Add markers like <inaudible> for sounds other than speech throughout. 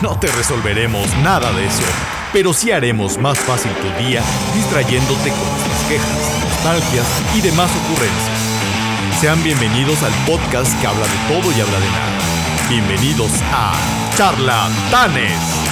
no te resolveremos nada de eso, pero sí haremos más fácil tu día distrayéndote con nuestras quejas, nostalgias y demás ocurrencias. Sean bienvenidos al podcast que habla de todo y habla de nada. Bienvenidos a Charlatanes.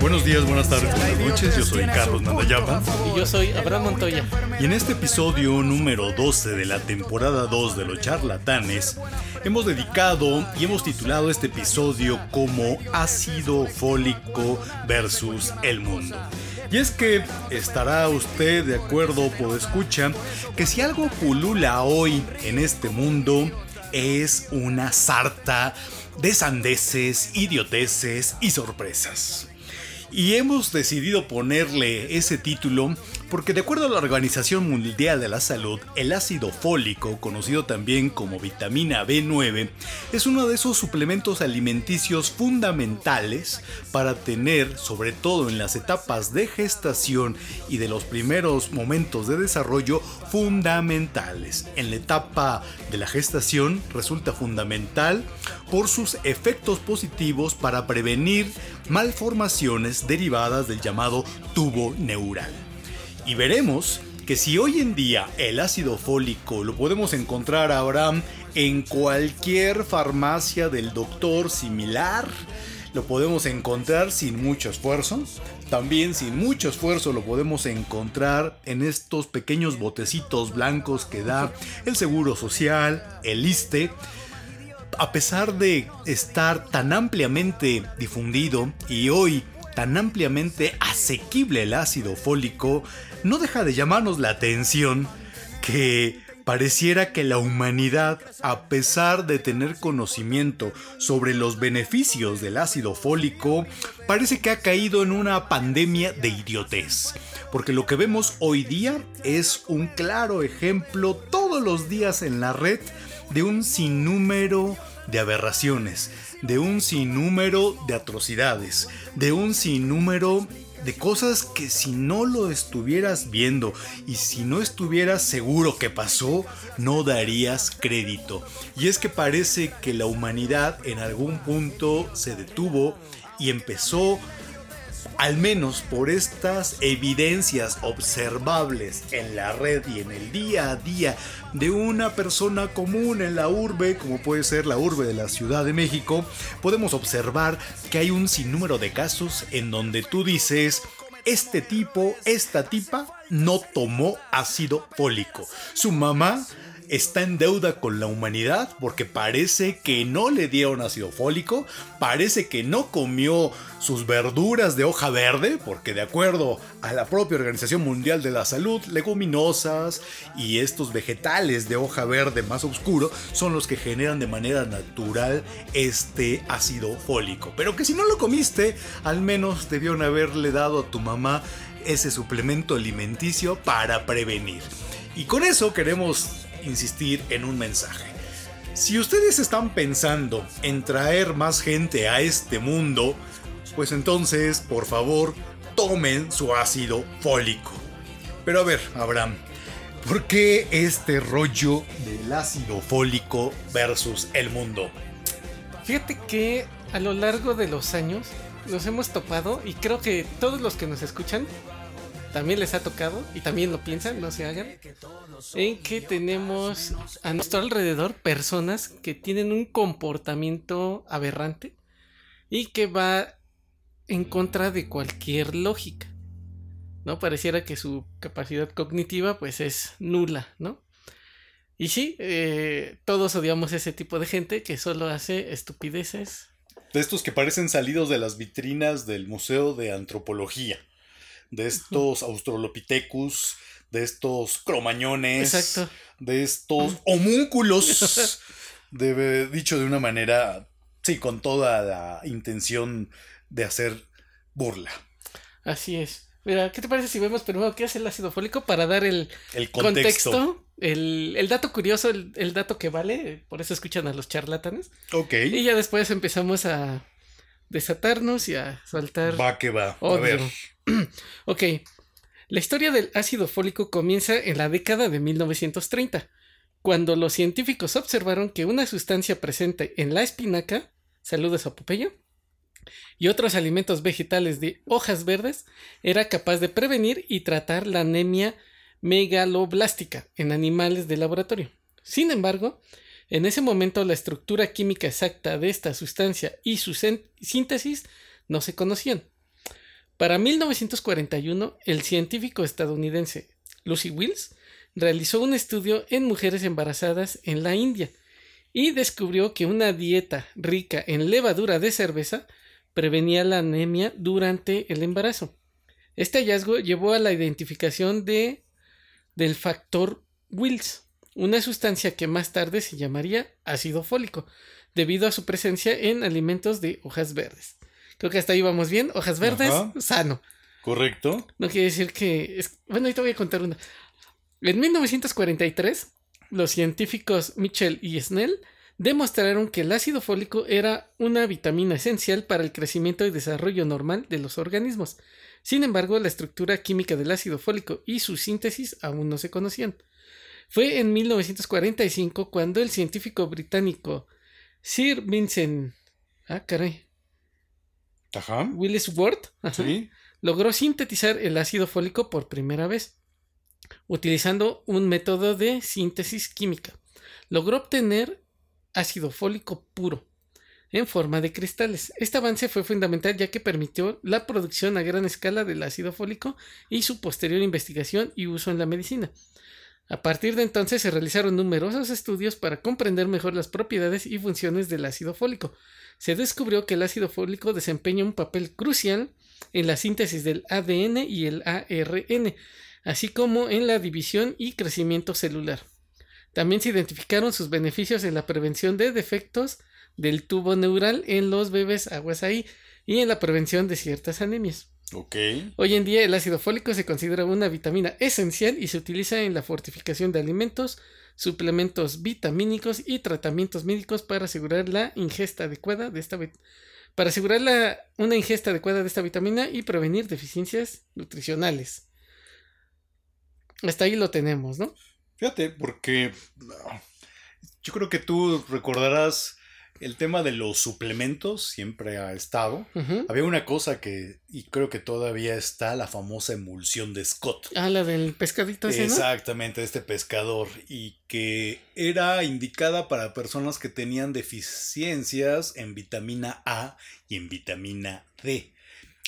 Buenos días, buenas tardes, buenas noches. Yo soy Carlos Nandayapa. Y yo soy Abraham Montoya. Y en este episodio número 12 de la temporada 2 de los charlatanes, hemos dedicado y hemos titulado este episodio como Ácido Fólico versus el mundo. Y es que estará usted de acuerdo, por escucha, que si algo pulula hoy en este mundo es una sarta de sandeces, idioteces y sorpresas. Y hemos decidido ponerle ese título porque de acuerdo a la Organización Mundial de la Salud, el ácido fólico, conocido también como vitamina B9, es uno de esos suplementos alimenticios fundamentales para tener, sobre todo en las etapas de gestación y de los primeros momentos de desarrollo, fundamentales. En la etapa de la gestación resulta fundamental por sus efectos positivos para prevenir malformaciones derivadas del llamado tubo neural. Y veremos que si hoy en día el ácido fólico lo podemos encontrar ahora en cualquier farmacia del doctor similar, lo podemos encontrar sin mucho esfuerzo. También sin mucho esfuerzo lo podemos encontrar en estos pequeños botecitos blancos que da el Seguro Social, el ISTE. A pesar de estar tan ampliamente difundido y hoy tan ampliamente asequible el ácido fólico, no deja de llamarnos la atención que pareciera que la humanidad, a pesar de tener conocimiento sobre los beneficios del ácido fólico, parece que ha caído en una pandemia de idiotez. Porque lo que vemos hoy día es un claro ejemplo todos los días en la red de un sinnúmero de aberraciones, de un sinnúmero de atrocidades, de un sinnúmero de cosas que si no lo estuvieras viendo y si no estuvieras seguro que pasó, no darías crédito. Y es que parece que la humanidad en algún punto se detuvo y empezó al menos por estas evidencias observables en la red y en el día a día de una persona común en la urbe, como puede ser la urbe de la Ciudad de México, podemos observar que hay un sinnúmero de casos en donde tú dices, este tipo, esta tipa, no tomó ácido fólico. Su mamá está en deuda con la humanidad porque parece que no le dieron ácido fólico, parece que no comió sus verduras de hoja verde, porque de acuerdo a la propia Organización Mundial de la Salud, leguminosas y estos vegetales de hoja verde más oscuro son los que generan de manera natural este ácido fólico. Pero que si no lo comiste, al menos debieron haberle dado a tu mamá ese suplemento alimenticio para prevenir. Y con eso queremos insistir en un mensaje. Si ustedes están pensando en traer más gente a este mundo, pues entonces, por favor, tomen su ácido fólico. Pero a ver, Abraham, ¿por qué este rollo del ácido fólico versus el mundo? Fíjate que a lo largo de los años nos hemos topado y creo que todos los que nos escuchan también les ha tocado y también lo piensan, no se hagan, en que tenemos a nuestro alrededor personas que tienen un comportamiento aberrante y que va en contra de cualquier lógica. ¿No? Pareciera que su capacidad cognitiva pues es nula, ¿no? Y sí, eh, todos odiamos ese tipo de gente que solo hace estupideces. De estos que parecen salidos de las vitrinas del Museo de Antropología. De estos Australopithecus, de estos cromañones, Exacto. de estos homúnculos. <laughs> de, dicho de una manera, sí, con toda la intención de hacer burla. Así es. Mira, ¿qué te parece si vemos primero qué es el ácido fólico para dar el, El contexto. contexto, el, el dato curioso, el, el dato que vale? Por eso escuchan a los charlatanes. Ok. Y ya después empezamos a desatarnos y a soltar Va que va. A ver. <clears throat> ok. La historia del ácido fólico comienza en la década de 1930, cuando los científicos observaron que una sustancia presente en la espinaca, saludos a Popeyo, y otros alimentos vegetales de hojas verdes era capaz de prevenir y tratar la anemia megaloblástica en animales de laboratorio. Sin embargo, en ese momento la estructura química exacta de esta sustancia y su síntesis no se conocían. Para 1941, el científico estadounidense Lucy Wills realizó un estudio en mujeres embarazadas en la India y descubrió que una dieta rica en levadura de cerveza prevenía la anemia durante el embarazo. Este hallazgo llevó a la identificación de, del factor Wills, una sustancia que más tarde se llamaría ácido fólico, debido a su presencia en alimentos de hojas verdes. Creo que hasta ahí vamos bien. Hojas verdes, Ajá. sano. Correcto. No quiere decir que... es- Bueno, ahorita voy a contar una. En 1943, los científicos Mitchell y Snell demostraron que el ácido fólico era una vitamina esencial para el crecimiento y desarrollo normal de los organismos. Sin embargo, la estructura química del ácido fólico y su síntesis aún no se conocían. Fue en 1945 cuando el científico británico Sir Vincent... Ah, caray. Ajá. Willis Ward. ajá, Sí. <laughs> logró sintetizar el ácido fólico por primera vez, utilizando un método de síntesis química. Logró obtener ácido fólico puro en forma de cristales. Este avance fue fundamental ya que permitió la producción a gran escala del ácido fólico y su posterior investigación y uso en la medicina. A partir de entonces se realizaron numerosos estudios para comprender mejor las propiedades y funciones del ácido fólico. Se descubrió que el ácido fólico desempeña un papel crucial en la síntesis del ADN y el ARN, así como en la división y crecimiento celular. También se identificaron sus beneficios en la prevención de defectos del tubo neural en los bebés aguas ahí y en la prevención de ciertas anemias. Ok. Hoy en día el ácido fólico se considera una vitamina esencial y se utiliza en la fortificación de alimentos, suplementos vitamínicos y tratamientos médicos para asegurar la ingesta adecuada de esta para asegurar la- una ingesta adecuada de esta vitamina y prevenir deficiencias nutricionales. Hasta ahí lo tenemos, ¿no? Fíjate, porque yo creo que tú recordarás el tema de los suplementos, siempre ha estado. Había una cosa que, y creo que todavía está, la famosa emulsión de Scott. Ah, la del pescadito ese, ¿no? Exactamente, este pescador. Y que era indicada para personas que tenían deficiencias en vitamina A y en vitamina D.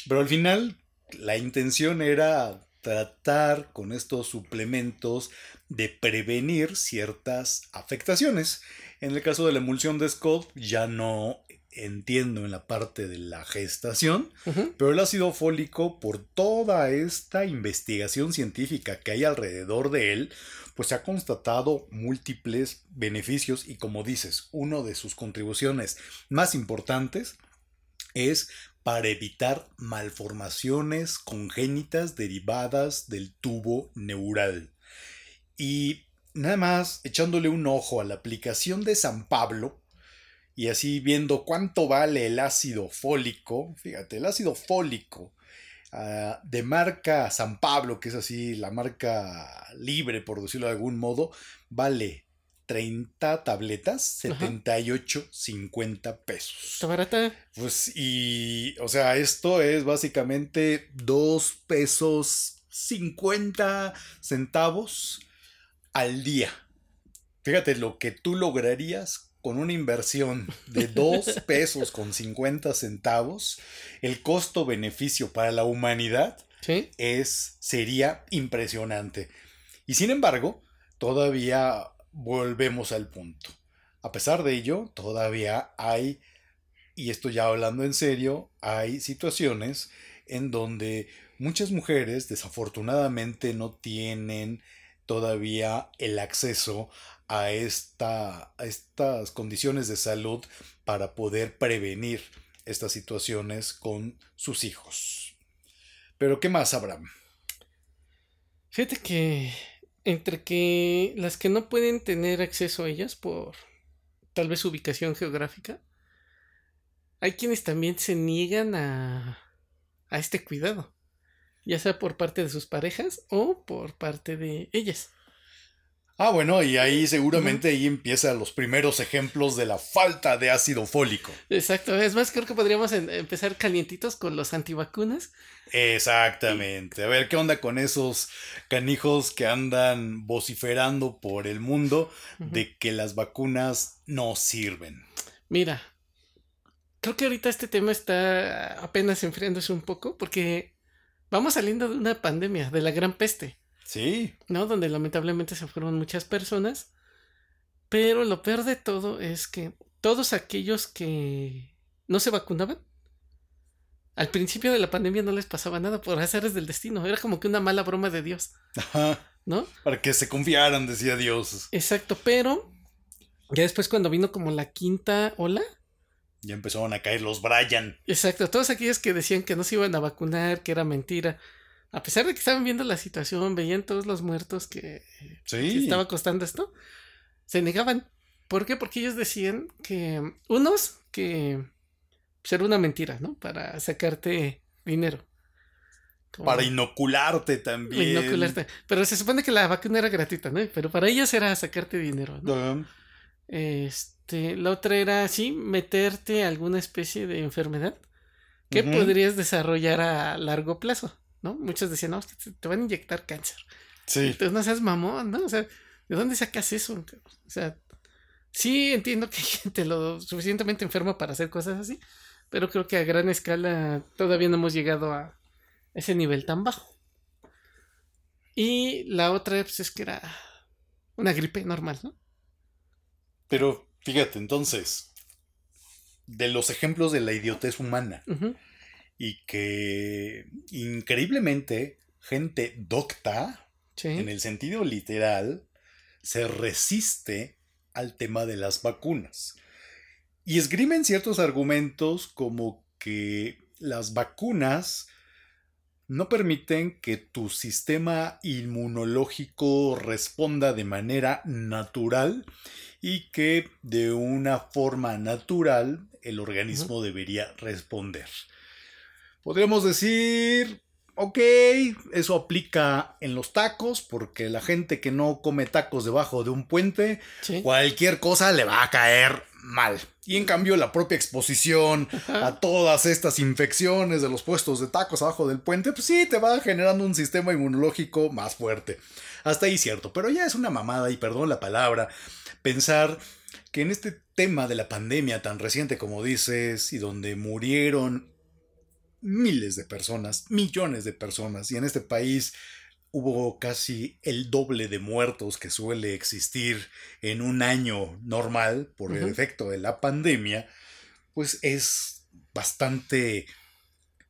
Pero al final, la intención era tratar con estos suplementos de prevenir ciertas afectaciones. En el caso de la emulsión de Scott, ya no entiendo en la parte de la gestación, pero el ácido fólico, por toda esta investigación científica que hay alrededor de él, pues se ha constatado múltiples beneficios y como dices, una de sus contribuciones más importantes es para evitar malformaciones congénitas derivadas del tubo neural. Y nada más echándole un ojo a la aplicación de San Pablo, y así viendo cuánto vale el ácido fólico, fíjate, el ácido fólico ah, de marca San Pablo, que es así la marca libre, por decirlo de algún modo, vale 30 tabletas, 78, 50 pesos. Está barata. Pues y, o sea, esto es básicamente 2 pesos 50 centavos al día. Fíjate lo que tú lograrías con una inversión de 2 <laughs> pesos con 50 centavos. El costo-beneficio para la humanidad Sí. es, sería impresionante. Y sin embargo, todavía volvemos al punto. A pesar de ello, todavía hay, y esto ya hablando en serio, hay situaciones en donde muchas mujeres desafortunadamente no tienen todavía el acceso a, esta, a estas condiciones de salud para poder prevenir estas situaciones con sus hijos. Pero ¿qué más, Abraham? Fíjate que entre que las que no pueden tener acceso a ellas por tal vez ubicación geográfica, hay quienes también se niegan a, a este cuidado, ya sea por parte de sus parejas o por parte de ellas. Ah, bueno, y ahí seguramente ahí empiezan los primeros ejemplos de la falta de ácido fólico. Exacto, es más, creo que podríamos en- empezar calientitos con los antivacunas. Exactamente. A ver, ¿qué onda con esos canijos que andan vociferando por el mundo de que las vacunas no sirven? Mira, creo que ahorita este tema está apenas enfriándose un poco porque vamos saliendo de una pandemia, de la gran peste. Sí, ¿no? Donde lamentablemente se fueron muchas personas. Pero lo peor de todo es que todos aquellos que no se vacunaban, al principio de la pandemia no les pasaba nada por azares del destino. Era como que una mala broma de Dios, ajá, ¿no? para que se confiaran, decía Dios. Exacto, pero ya después cuando vino como la quinta ola, Ya empezaron a caer los Brian. exacto, todos aquellos que decían que no se iban a vacunar, que era mentira, a pesar de que estaban viendo la situación, veían todos los muertos que que Sí. estaba costando esto, se negaban. ¿Por qué? Porque ellos decían que unos que pues, era una mentira, ¿no? Para sacarte dinero. Como Para inocularte también. inocularte. Pero se supone que la vacuna era gratuita, ¿no? Pero para ellos era sacarte dinero, ¿no? Este, la otra era así, meterte alguna especie de enfermedad que podrías desarrollar a largo plazo, ¿no? Muchos decían, no, te van a inyectar cáncer. Sí. Entonces no seas mamón, ¿no? O sea, ¿de dónde sacas eso? O sea, sí entiendo que hay gente lo suficientemente enferma para hacer cosas así, pero creo que a gran escala todavía no hemos llegado a ese nivel tan bajo. Y la otra, pues es que era una gripe normal, ¿no? Pero fíjate, entonces, de los ejemplos de la idiotez humana y que increíblemente gente docta, Sí. en el sentido literal, se resiste al tema de las vacunas. Y esgrimen ciertos argumentos como que las vacunas no permiten que tu sistema inmunológico responda de manera natural y que de una forma natural el organismo debería responder. Podríamos decir, ok, eso aplica en los tacos porque la gente que no come tacos debajo de un puente Sí. cualquier cosa le va a caer mal. Y en cambio la propia exposición a todas estas infecciones de los puestos de tacos abajo del puente, pues sí, te va generando un sistema inmunológico más fuerte. Hasta ahí cierto, pero ya es una mamada, y perdón la palabra, pensar que en este tema de la pandemia tan reciente como dices, y donde murieron miles de personas, millones de personas, y en este país hubo casi el doble de muertos que suele existir en un año normal por el efecto de la pandemia, pues es bastante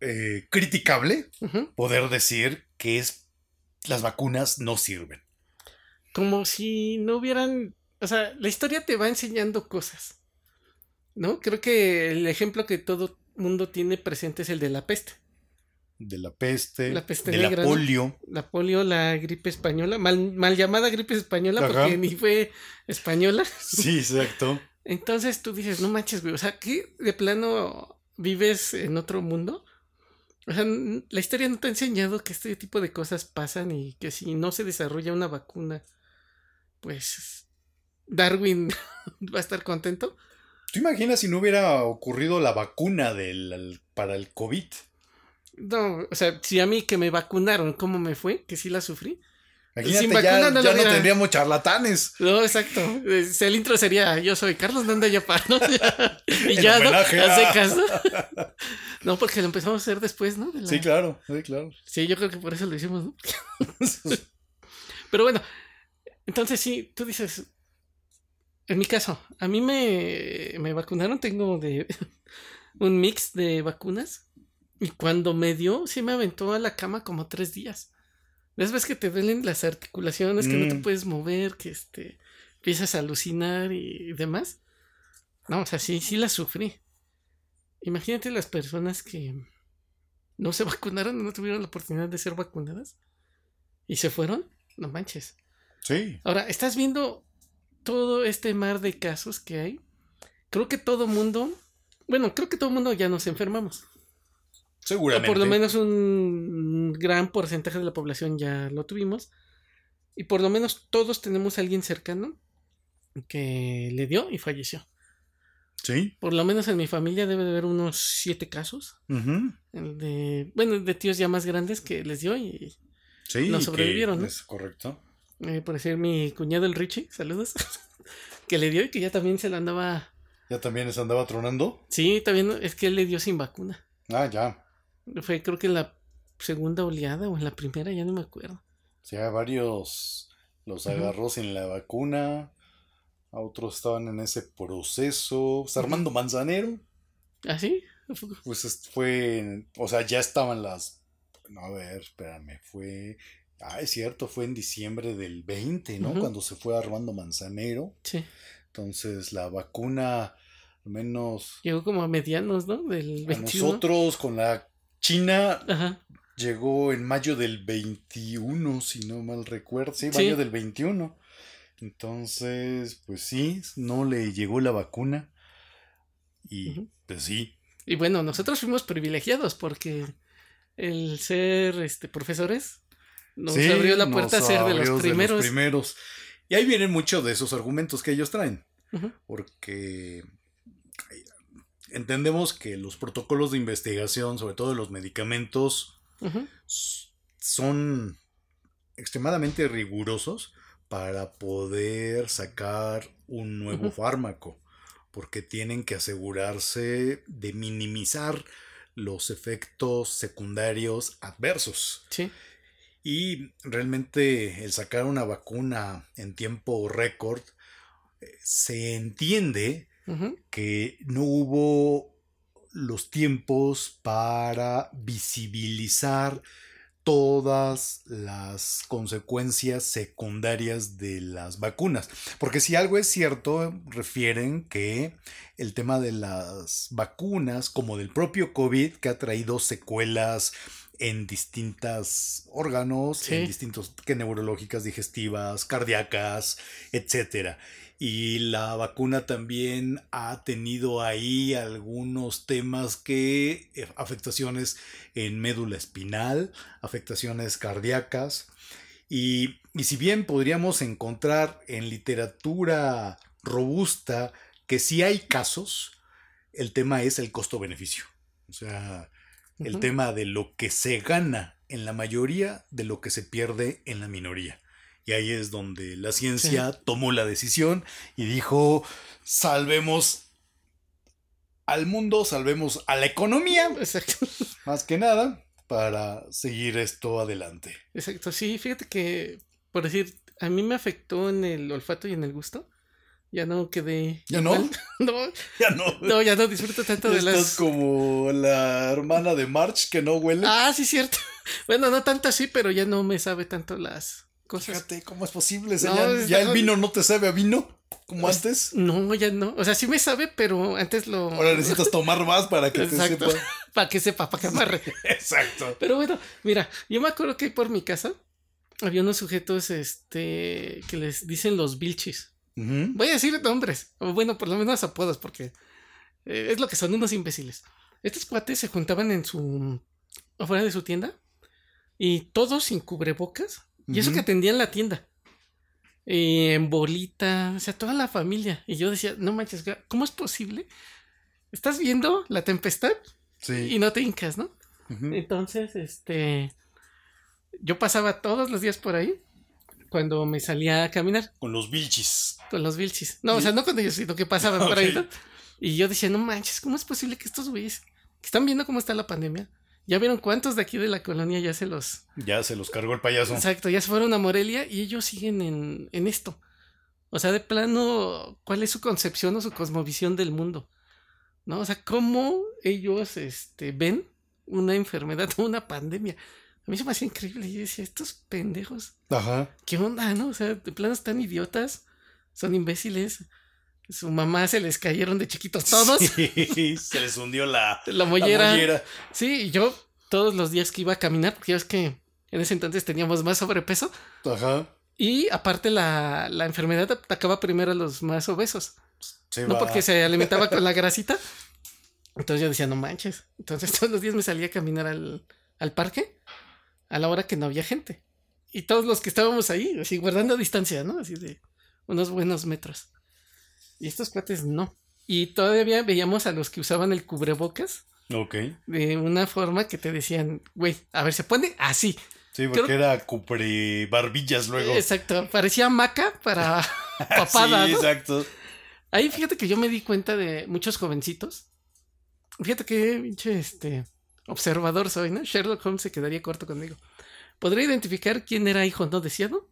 eh, criticable poder decir que es las vacunas no sirven. Como si no hubieran, o sea, la historia te va enseñando cosas, ¿no? Creo que el ejemplo que todo mundo tiene presente es el de la peste. De la peste, La peste de negra, la ¿no? polio. La polio, la gripe española, mal, mal llamada gripe española Ajá. porque ni fue española. <laughs> Sí, exacto. Entonces tú dices, no manches, güey, o sea, ¿qué de plano vives en otro mundo? O sea, la historia no te ha enseñado que este tipo de cosas pasan y que si no se desarrolla una vacuna, pues Darwin <laughs> va a estar contento. ¿Tú imaginas si no hubiera ocurrido la vacuna del, para el COVID? No, o sea, si a mí que me vacunaron, ¿cómo me fue? Que sí la sufrí. Imagínate, ya, ya no, tendríamos charlatanes. No, exacto. El intro sería Yo soy Carlos Nanda Yapar, ¿no? <laughs> y ya, ¿no? Hace ¿no? <laughs> no, porque lo empezamos a hacer después, ¿no? Sí, claro, sí, claro. Sí, yo creo que por eso lo hicimos, ¿no? <laughs> Pero bueno, entonces sí, tú dices, en mi caso, a mí me, me vacunaron, tengo de un mix de vacunas. Y cuando me dio, sí me aventó a la cama como tres días. Ves que te duelen las articulaciones, que no te mm. puedes mover, que este, empiezas a alucinar y demás. No, o sea, sí, sí la sufrí. Imagínate las personas que no se <laughs> vacunaron, no tuvieron la oportunidad de ser vacunadas y se fueron. No manches. Sí. Ahora, estás viendo todo este mar de casos que hay. Creo que todo mundo, bueno, creo que todo mundo ya nos enfermamos. Seguramente. por lo menos un gran porcentaje de la población ya lo tuvimos. Y por lo menos todos tenemos a alguien cercano que le dio y falleció. Sí. Por lo menos en mi familia debe de haber unos siete casos. de, bueno, de tíos ya más grandes que les dio y no sobrevivieron. ¿no? Es correcto. Eh, por decir mi cuñado el Richie, saludos. <laughs> que le dio y que ya también se lo andaba. ¿Ya también se andaba tronando? Sí, también es que él le dio sin vacuna. Ah, ya. Fue creo que la segunda oleada o en la primera, ya no me acuerdo. Sí, a varios los agarró sin la vacuna, a otros estaban en ese proceso. Pues, Armando Manzanero. ¿Ah, sí? <laughs> Pues fue, o sea, ya estaban las... No, a ver, espérame, fue... Ah, es cierto, fue en diciembre del 20, ¿no? Cuando se fue Armando Manzanero. Sí. Entonces la vacuna, al menos... Llegó como a medianos, ¿no? Del 21. Nosotros con la China llegó en mayo del 21, si no mal recuerdo. Sí, mayo del 21. Entonces, pues sí, no le llegó la vacuna. Y pues sí. Y bueno, nosotros fuimos privilegiados porque el ser este, profesores nos abrió la puerta a ser de los primeros. De los primeros. Y ahí vienen muchos de esos argumentos que ellos traen. Porque entendemos que los protocolos de investigación, sobre todo de los medicamentos, son extremadamente rigurosos para poder sacar un nuevo fármaco, porque tienen que asegurarse de minimizar los efectos secundarios adversos. Sí. Y realmente el sacar una vacuna en tiempo récord eh, se entiende que no hubo los tiempos para visibilizar todas las consecuencias secundarias de las vacunas. Porque si algo es cierto, refieren que el tema de las vacunas, como del propio COVID, que ha traído secuelas en distintos órganos, en distintos que neurológicas, digestivas, cardíacas, etcétera. Y la vacuna también ha tenido ahí algunos temas que, eh, afectaciones en médula espinal, afectaciones cardíacas. Y, si bien podríamos encontrar en literatura robusta que sí hay casos, el tema es el costo-beneficio. O sea, el tema de lo que se gana en la mayoría de lo que se pierde en la minoría. Y ahí es donde la ciencia tomó la decisión y dijo, salvemos al mundo, salvemos a la economía. Exacto. <laughs> Más que nada, para seguir esto adelante. Exacto, sí, fíjate que, por decir, a mí me afectó en el olfato y en el gusto. Ya no quedé. ¿Ya no? <laughs> <laughs> no. Ya no. No, ya no disfruto tanto de las. Estás como la hermana de March que no huele. Ah, sí, cierto. Bueno, no tanto así, pero ya no me sabe tanto las Fíjate, ¿cómo es posible? ya, el vino no te sabe a vino como antes. No, ya no. O sea, sí me sabe, pero antes lo. Ahora necesitas <laughs> tomar más para que te sepa. <laughs> para que sepa, para que amarre. <laughs> Exacto. Pero bueno, mira, yo me acuerdo que por mi casa había unos sujetos este que les dicen los bilchis. Voy a decir nombres, o bueno, por lo menos apodos, porque eh, es lo que son unos imbéciles. Estos cuates se juntaban en su. afuera de su tienda y todos sin cubrebocas y eso que atendían la tienda. y en bolita, o sea, toda la familia. Y yo decía, no manches, ¿cómo es posible? ¿Estás viendo la tempestad? Sí. Y no te hincas, ¿no? Entonces, este, yo pasaba todos los días por ahí cuando me salía a caminar Con los vilchis. con los vilchis. No, o sea, no con ellos, sino que pasaban <laughs> por ahí, ¿no? Y yo decía, no manches, ¿cómo es posible que estos güeyes que están viendo cómo está la pandemia? ¿Ya vieron cuántos de aquí de la colonia ya se los... Ya se los cargó el payaso. Exacto, ya se fueron a Morelia y ellos siguen en, en esto. O sea, de plano, ¿cuál es su concepción o su cosmovisión del mundo? ¿No? O sea, ¿cómo ellos este, ven una enfermedad o una pandemia? A mí se me hacía increíble. Yo decía, estos pendejos, Ajá. ¿qué onda, no? O sea, de plano están idiotas, son imbéciles. Su mamá se les cayeron de chiquitos todos. Sí, se les hundió la, <laughs> La la mollera. Sí, y yo todos los días que iba a caminar, porque ya ves que en ese entonces teníamos más sobrepeso. Ajá. Y aparte la, la enfermedad atacaba primero a los más obesos. Se No va. porque se <laughs> alimentaba con la grasita. Entonces yo decía, no manches. Entonces <laughs> todos los días me salía a caminar al, al parque a la hora que no había gente. Y todos los que estábamos ahí, así guardando distancia, ¿no? Así de unos buenos metros. Y estos cuates no. Y todavía veíamos a los que usaban el cubrebocas Ok. de una forma que te decían, güey, a ver, se pone así. Sí, porque Creo- era cupre barbillas luego. Exacto, parecía maca para <laughs> papada, sí, ¿no? exacto. Ahí fíjate que yo me di cuenta de muchos jovencitos. Fíjate que pinche este observador soy, ¿no? Sherlock Holmes se quedaría corto conmigo. Podría identificar quién era hijo no deseado,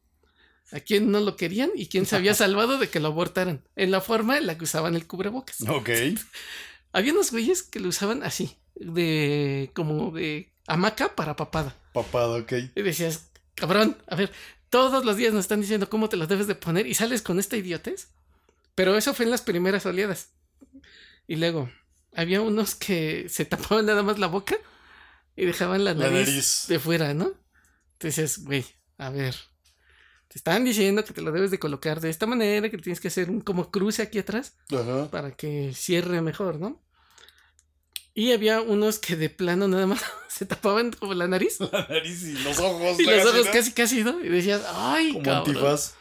a quién no lo querían y quién se había <laughs> salvado de que lo abortaran, en la forma en la que usaban el cubrebocas. Ok. <laughs> Había unos güeyes que lo usaban así, de como de hamaca para papada. Papado, ok. Y decías, cabrón, a ver, todos los días nos están diciendo cómo te lo debes de poner y sales con esta idiotez. Pero eso fue en las primeras oleadas. Y luego, había unos que se tapaban nada más la boca y dejaban la La nariz, nariz. de fuera, ¿no? Entonces, güey, a ver. Te están diciendo que te lo debes de colocar de esta manera, que tienes que hacer un como cruce aquí atrás Ajá. para que cierre mejor, ¿no? Y había unos que de plano nada más <laughs> se tapaban como la nariz <laughs> La nariz y los ojos. y los ojos casi casi, ¿no? Y decías, ay, Como cabrón. antifaz.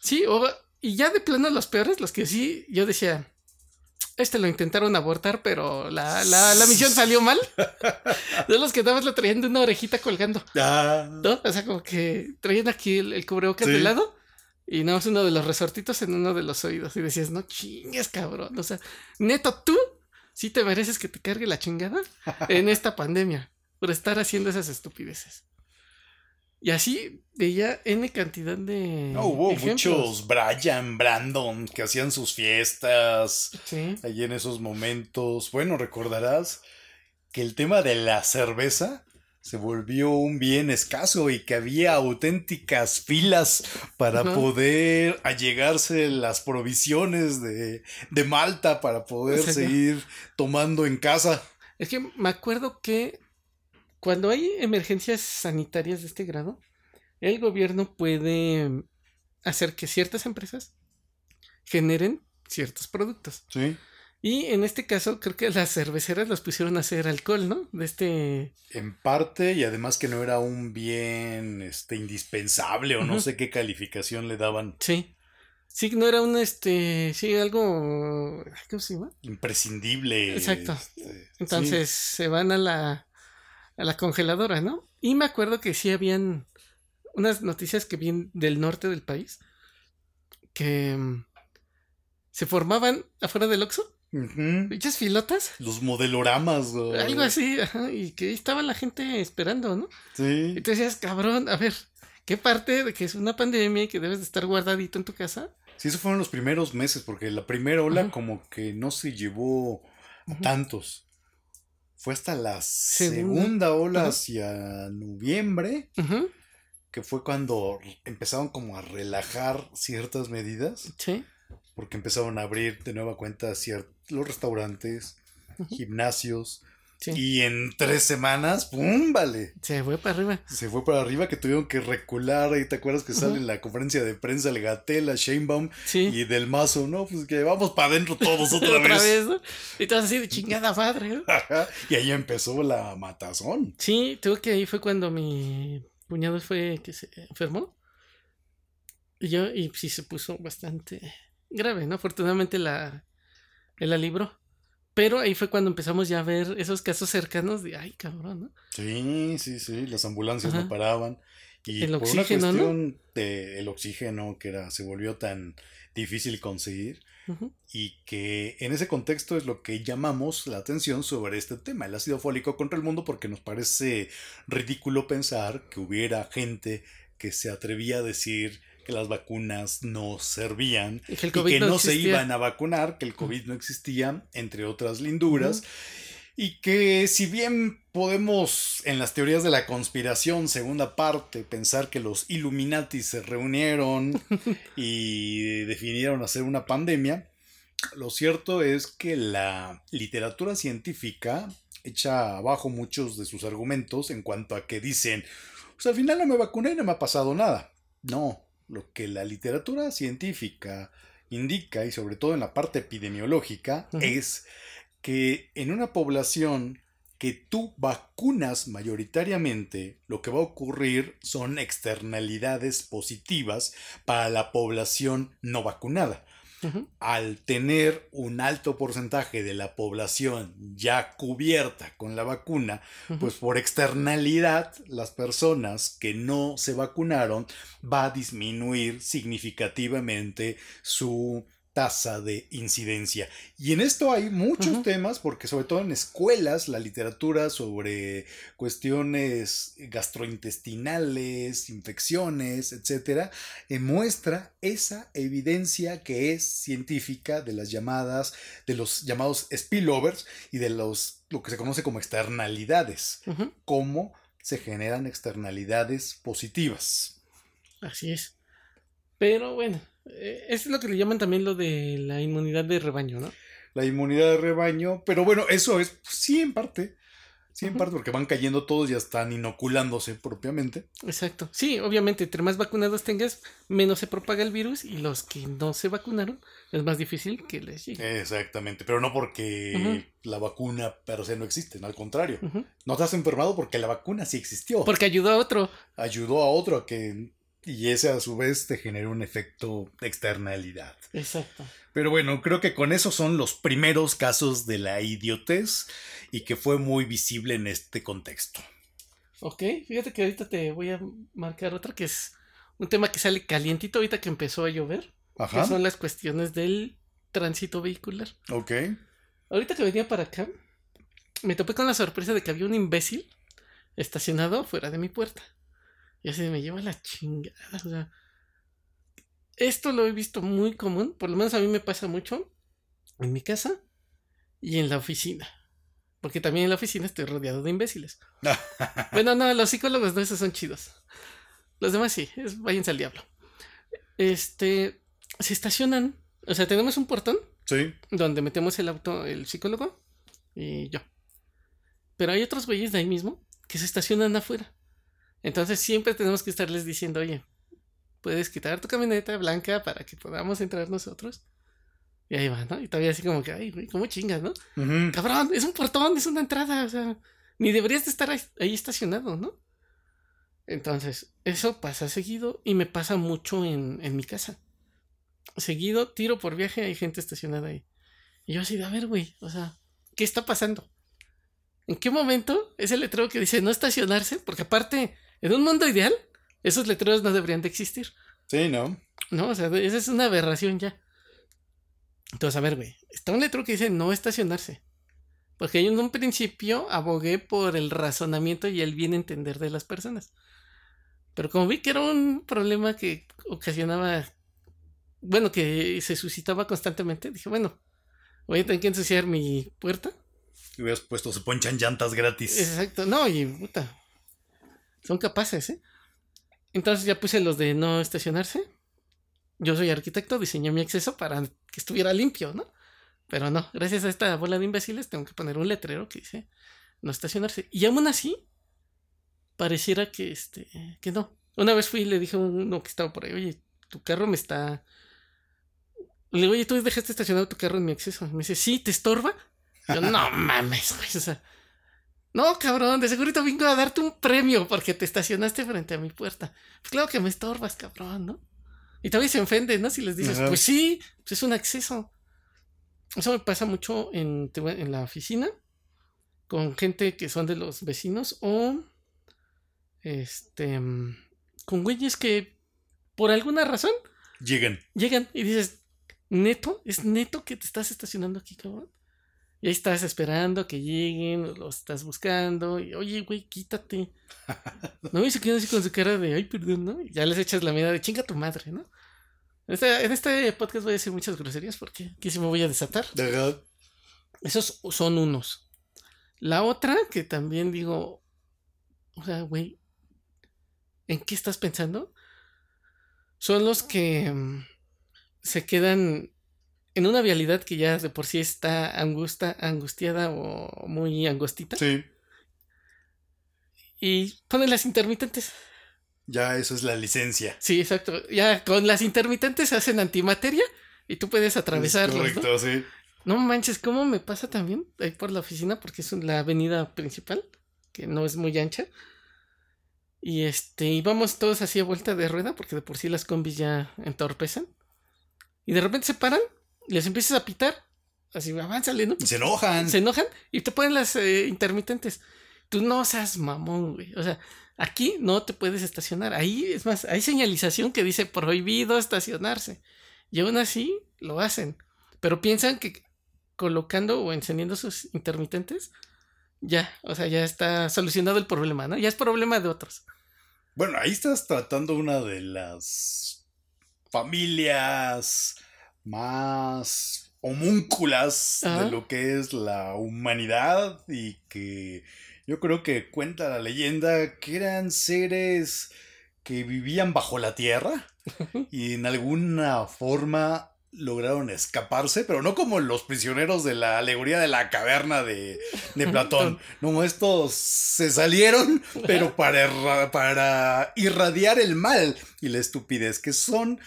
Sí, o- y ya de plano los peores, los que sí, yo decía, este lo intentaron abortar, pero la, la, la <laughs> misión salió mal. De los que nada más lo traían de una orejita colgando, Ah. ¿no? O sea, como que traían aquí el, el cubrebocas Sí. de lado y nada más uno de los resortitos en uno de los oídos. Y decías, no chingues, cabrón. O sea, neto, tú sí te mereces que te cargue la chingada en esta pandemia por estar haciendo esas estupideces. Y así veía N cantidad de. No, hubo ejemplos. muchos Brian, Brandon, que hacían sus fiestas Sí. allí en esos momentos. Bueno, recordarás que el tema de la cerveza se volvió un bien escaso y que había auténticas filas para poder allegarse las provisiones de, de Malta para poder O sea, seguir tomando en casa. Es que me acuerdo que cuando hay emergencias sanitarias de este grado, el gobierno puede hacer que ciertas empresas generen ciertos productos. Sí. Y en este caso, creo que las cerveceras los pusieron a hacer alcohol, ¿no? De este. En parte, y además que no era un bien este, indispensable o no sé qué calificación le daban. Sí. Sí, no era un este. Sí, algo. ¿Cómo se llama? Imprescindible. Exacto. este, Entonces se van a la, a la congeladora, ¿no? Y me acuerdo que sí habían unas noticias que vienen del norte del país que mm, se formaban afuera del Oxxo, sí. Ujú. muchas filotas, Los modeloramas. algo así, ajá, y que estaba la gente esperando, ¿no? Sí. Y tú decías, cabrón, a ver, ¿qué parte de que es una pandemia y que debes de estar guardadito en tu casa? Sí, esos fueron los primeros meses, porque la primera ola como que no se llevó a tantos. Fue hasta la Segunda. segunda ola hacia noviembre, que fue cuando empezaron como a relajar ciertas medidas, Sí, porque empezaron a abrir de nueva cuenta los restaurantes, gimnasios, sí. y en tres semanas, ¡pum! Vale. Se fue para arriba. Se fue para arriba que tuvieron que recular. Ahí te acuerdas que sale en la conferencia de prensa el Gatel, la Sheinbaum Sí. y del Mazo, ¿no? Pues que vamos para adentro todos otra, <laughs> Otra vez. vez, ¿no? Y todas así de chingada madre, ¿no? Y ahí empezó la matazón. Sí, tengo que ahí fue cuando mi cuñado fue que se enfermó. Y yo, y sí se puso bastante grave, ¿no? Afortunadamente la, la libró. Pero ahí fue cuando empezamos ya a ver esos casos cercanos de, ay, cabrón, ¿no? Sí, sí, sí, las ambulancias no paraban. Y el por oxígeno, una cuestión del oxígeno que era, se volvió tan difícil conseguir y que en ese contexto es lo que llamamos la atención sobre este tema, el ácido fólico contra el mundo, porque nos parece ridículo pensar que hubiera gente que se atrevía a decir que las vacunas no servían y que, no, se iban a vacunar, que el COVID no existía, entre otras linduras. Y que si bien podemos en las teorías de la conspiración, segunda parte, pensar que los Illuminati se reunieron <laughs> y definieron hacer una pandemia, lo cierto es que la literatura científica echa abajo muchos de sus argumentos en cuanto a que dicen, pues al final no me vacuné y no me ha pasado nada. No, lo que la literatura científica indica, y sobre todo en la parte epidemiológica, es que en una población que tú vacunas mayoritariamente, lo que va a ocurrir son externalidades positivas para la población no vacunada. Al tener un alto porcentaje de la población ya cubierta con la vacuna, pues por externalidad las personas que no se vacunaron va a disminuir significativamente su tasa de incidencia. Y en esto hay muchos temas, porque sobre todo en escuelas, la literatura sobre cuestiones gastrointestinales, infecciones, etcétera, eh, muestra esa evidencia que es científica de las llamadas, de los llamados spillovers y de los, lo que se conoce como externalidades, cómo se generan externalidades positivas. Así es. Pero bueno, es lo que le llaman también lo de la inmunidad de rebaño, ¿no? La inmunidad de rebaño, pero bueno, eso es, sí, en parte. Sí, en parte porque van cayendo todos, ya están inoculándose propiamente. Exacto. Sí, obviamente, entre más vacunados tengas, menos se propaga el virus y los que no se vacunaron es más difícil que les llegue. Exactamente, pero no porque la vacuna per se no existe, al contrario. No te has enfermado porque la vacuna sí existió. Porque ayudó a otro. Ayudó a otro a que y ese a su vez te genera un efecto de externalidad. Exacto. Pero bueno, creo que con eso son los primeros casos de la idiotez y que fue muy visible en este contexto. Ok, fíjate que ahorita te voy a marcar otra que es un tema que sale calientito ahorita que empezó a llover. Ajá. Que son las cuestiones del tránsito vehicular. Ok. Ahorita que venía para acá, me topé con la sorpresa de que había un imbécil estacionado fuera de mi puerta. Y así me lleva la chingada. O sea, esto lo he visto muy común, por lo menos a mí me pasa mucho en mi casa y en la oficina. Porque también en la oficina estoy rodeado de imbéciles. <laughs> bueno, no, los psicólogos no, esos son chidos. Los demás sí, es, váyanse al diablo. Este, se estacionan, o sea, tenemos un portón. Sí. Donde metemos el auto, el psicólogo y yo. Pero hay otros güeyes de ahí mismo que se estacionan afuera. Entonces siempre tenemos que estarles diciendo, oye, puedes quitar tu camioneta blanca para que podamos entrar nosotros. Y ahí va, ¿no? Y todavía así como que, ay, güey, ¿cómo chingas, no? Cabrón, es un portón, es una entrada, o sea, ni deberías de estar ahí, estacionado, ¿no? Entonces, eso pasa seguido y me pasa mucho en, en mi casa. Seguido, tiro por viaje, hay gente estacionada ahí. Y yo así de, a ver, güey, o sea, ¿qué está pasando? ¿En qué momento ese letrero que dice no estacionarse? Porque aparte, en un mundo ideal, esos letreros no deberían de existir. Sí, ¿no? No, o sea, esa es una aberración ya. Entonces, a ver, güey, está un letrero que dice no estacionarse. Porque yo en un principio abogué por el razonamiento y el bien entender de las personas. Pero como vi que era un problema que ocasionaba, bueno, que se suscitaba constantemente, dije, bueno, voy a tener que ensuciar mi puerta. Y hubieras puesto, se ponchan llantas gratis. Exacto, no, y puta, son capaces, ¿eh? Entonces ya puse los de no estacionarse. Yo soy arquitecto, diseñé mi acceso para que estuviera limpio, ¿no? Pero no, gracias a esta bola de imbéciles tengo que poner un letrero que dice no estacionarse. Y aún así, pareciera que este, que no. Una vez fui y le dije a uno que estaba por ahí, oye, tu carro me está. Le digo, oye, tú dejaste estacionado tu carro en mi acceso. me dice, sí, ¿te estorba? Yo, no <laughs> mames. O sea, no, cabrón, de seguro vengo a darte un premio porque te estacionaste frente a mi puerta. Pues claro que me estorbas, cabrón, ¿no? Y todavía se ofende, ¿no? Si les dices, Ajá. pues sí, pues es un acceso. Eso me pasa mucho en, la oficina, con gente que son de los vecinos o este con güeyes que por alguna razón Llegan. llegan y dices, neto, es neto que te estás estacionando aquí, cabrón. Y ahí estás esperando que lleguen, los estás buscando, y oye, güey, quítate. <laughs> No, y se quedan así con su cara de, ay, perdón, ¿no? Y ya les echas la mirada de chinga tu madre, ¿no? En este, en este podcast voy a decir muchas groserías porque aquí sí me voy a desatar. Ajá. Esos son unos. La otra que también digo, o sea, güey, ¿en qué estás pensando? Son los que mm, se quedan en una vialidad que ya de por sí está angusta, angustiada o muy angostita Sí. y ponen las intermitentes. Ya eso es la licencia. Sí, exacto. Ya con las intermitentes hacen antimateria y tú puedes atravesarlos. ¿no? Correcto, sí. No manches, ¿cómo me pasa también ahí por la oficina? Porque es la avenida principal, que no es muy ancha. Y este, y vamos todos así a vuelta de rueda, porque de por sí las combis ya entorpecen. Y de repente se paran, y les empiezas a pitar. Así, avánzale, ¿no? Se enojan. Se enojan y te ponen las eh, intermitentes. Tú no seas mamón, güey. O sea, aquí no te puedes estacionar. Ahí, es más, hay señalización que dice prohibido estacionarse. Y aún así lo hacen. Pero piensan que colocando o encendiendo sus intermitentes, ya, o sea, ya está solucionado el problema, ¿no? Ya es problema de otros. Bueno, ahí estás tratando una de las familias más homúnculas Ajá. de lo que es la humanidad y que yo creo que cuenta la leyenda que eran seres que vivían bajo la tierra y en alguna forma lograron escaparse, pero no como los prisioneros de la alegoría de la caverna de, de <laughs> Platón. No, estos se salieron, <laughs> pero para, para irradiar el mal y la estupidez, que son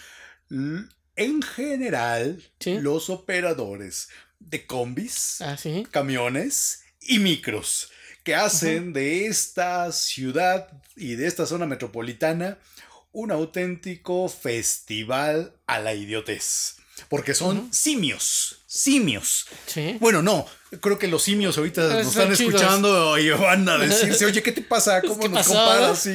en general Sí. los operadores de combis, Ah, sí. camiones y micros que hacen de esta ciudad y de esta zona metropolitana un auténtico festival a la idiotez. Porque son simios, simios. Sí. Bueno, no, creo que los simios ahorita Ah, nos están chidos. escuchando y van a decirse, oye, ¿qué te pasa? <laughs> ¿Cómo ¿Qué nos pasó? comparas?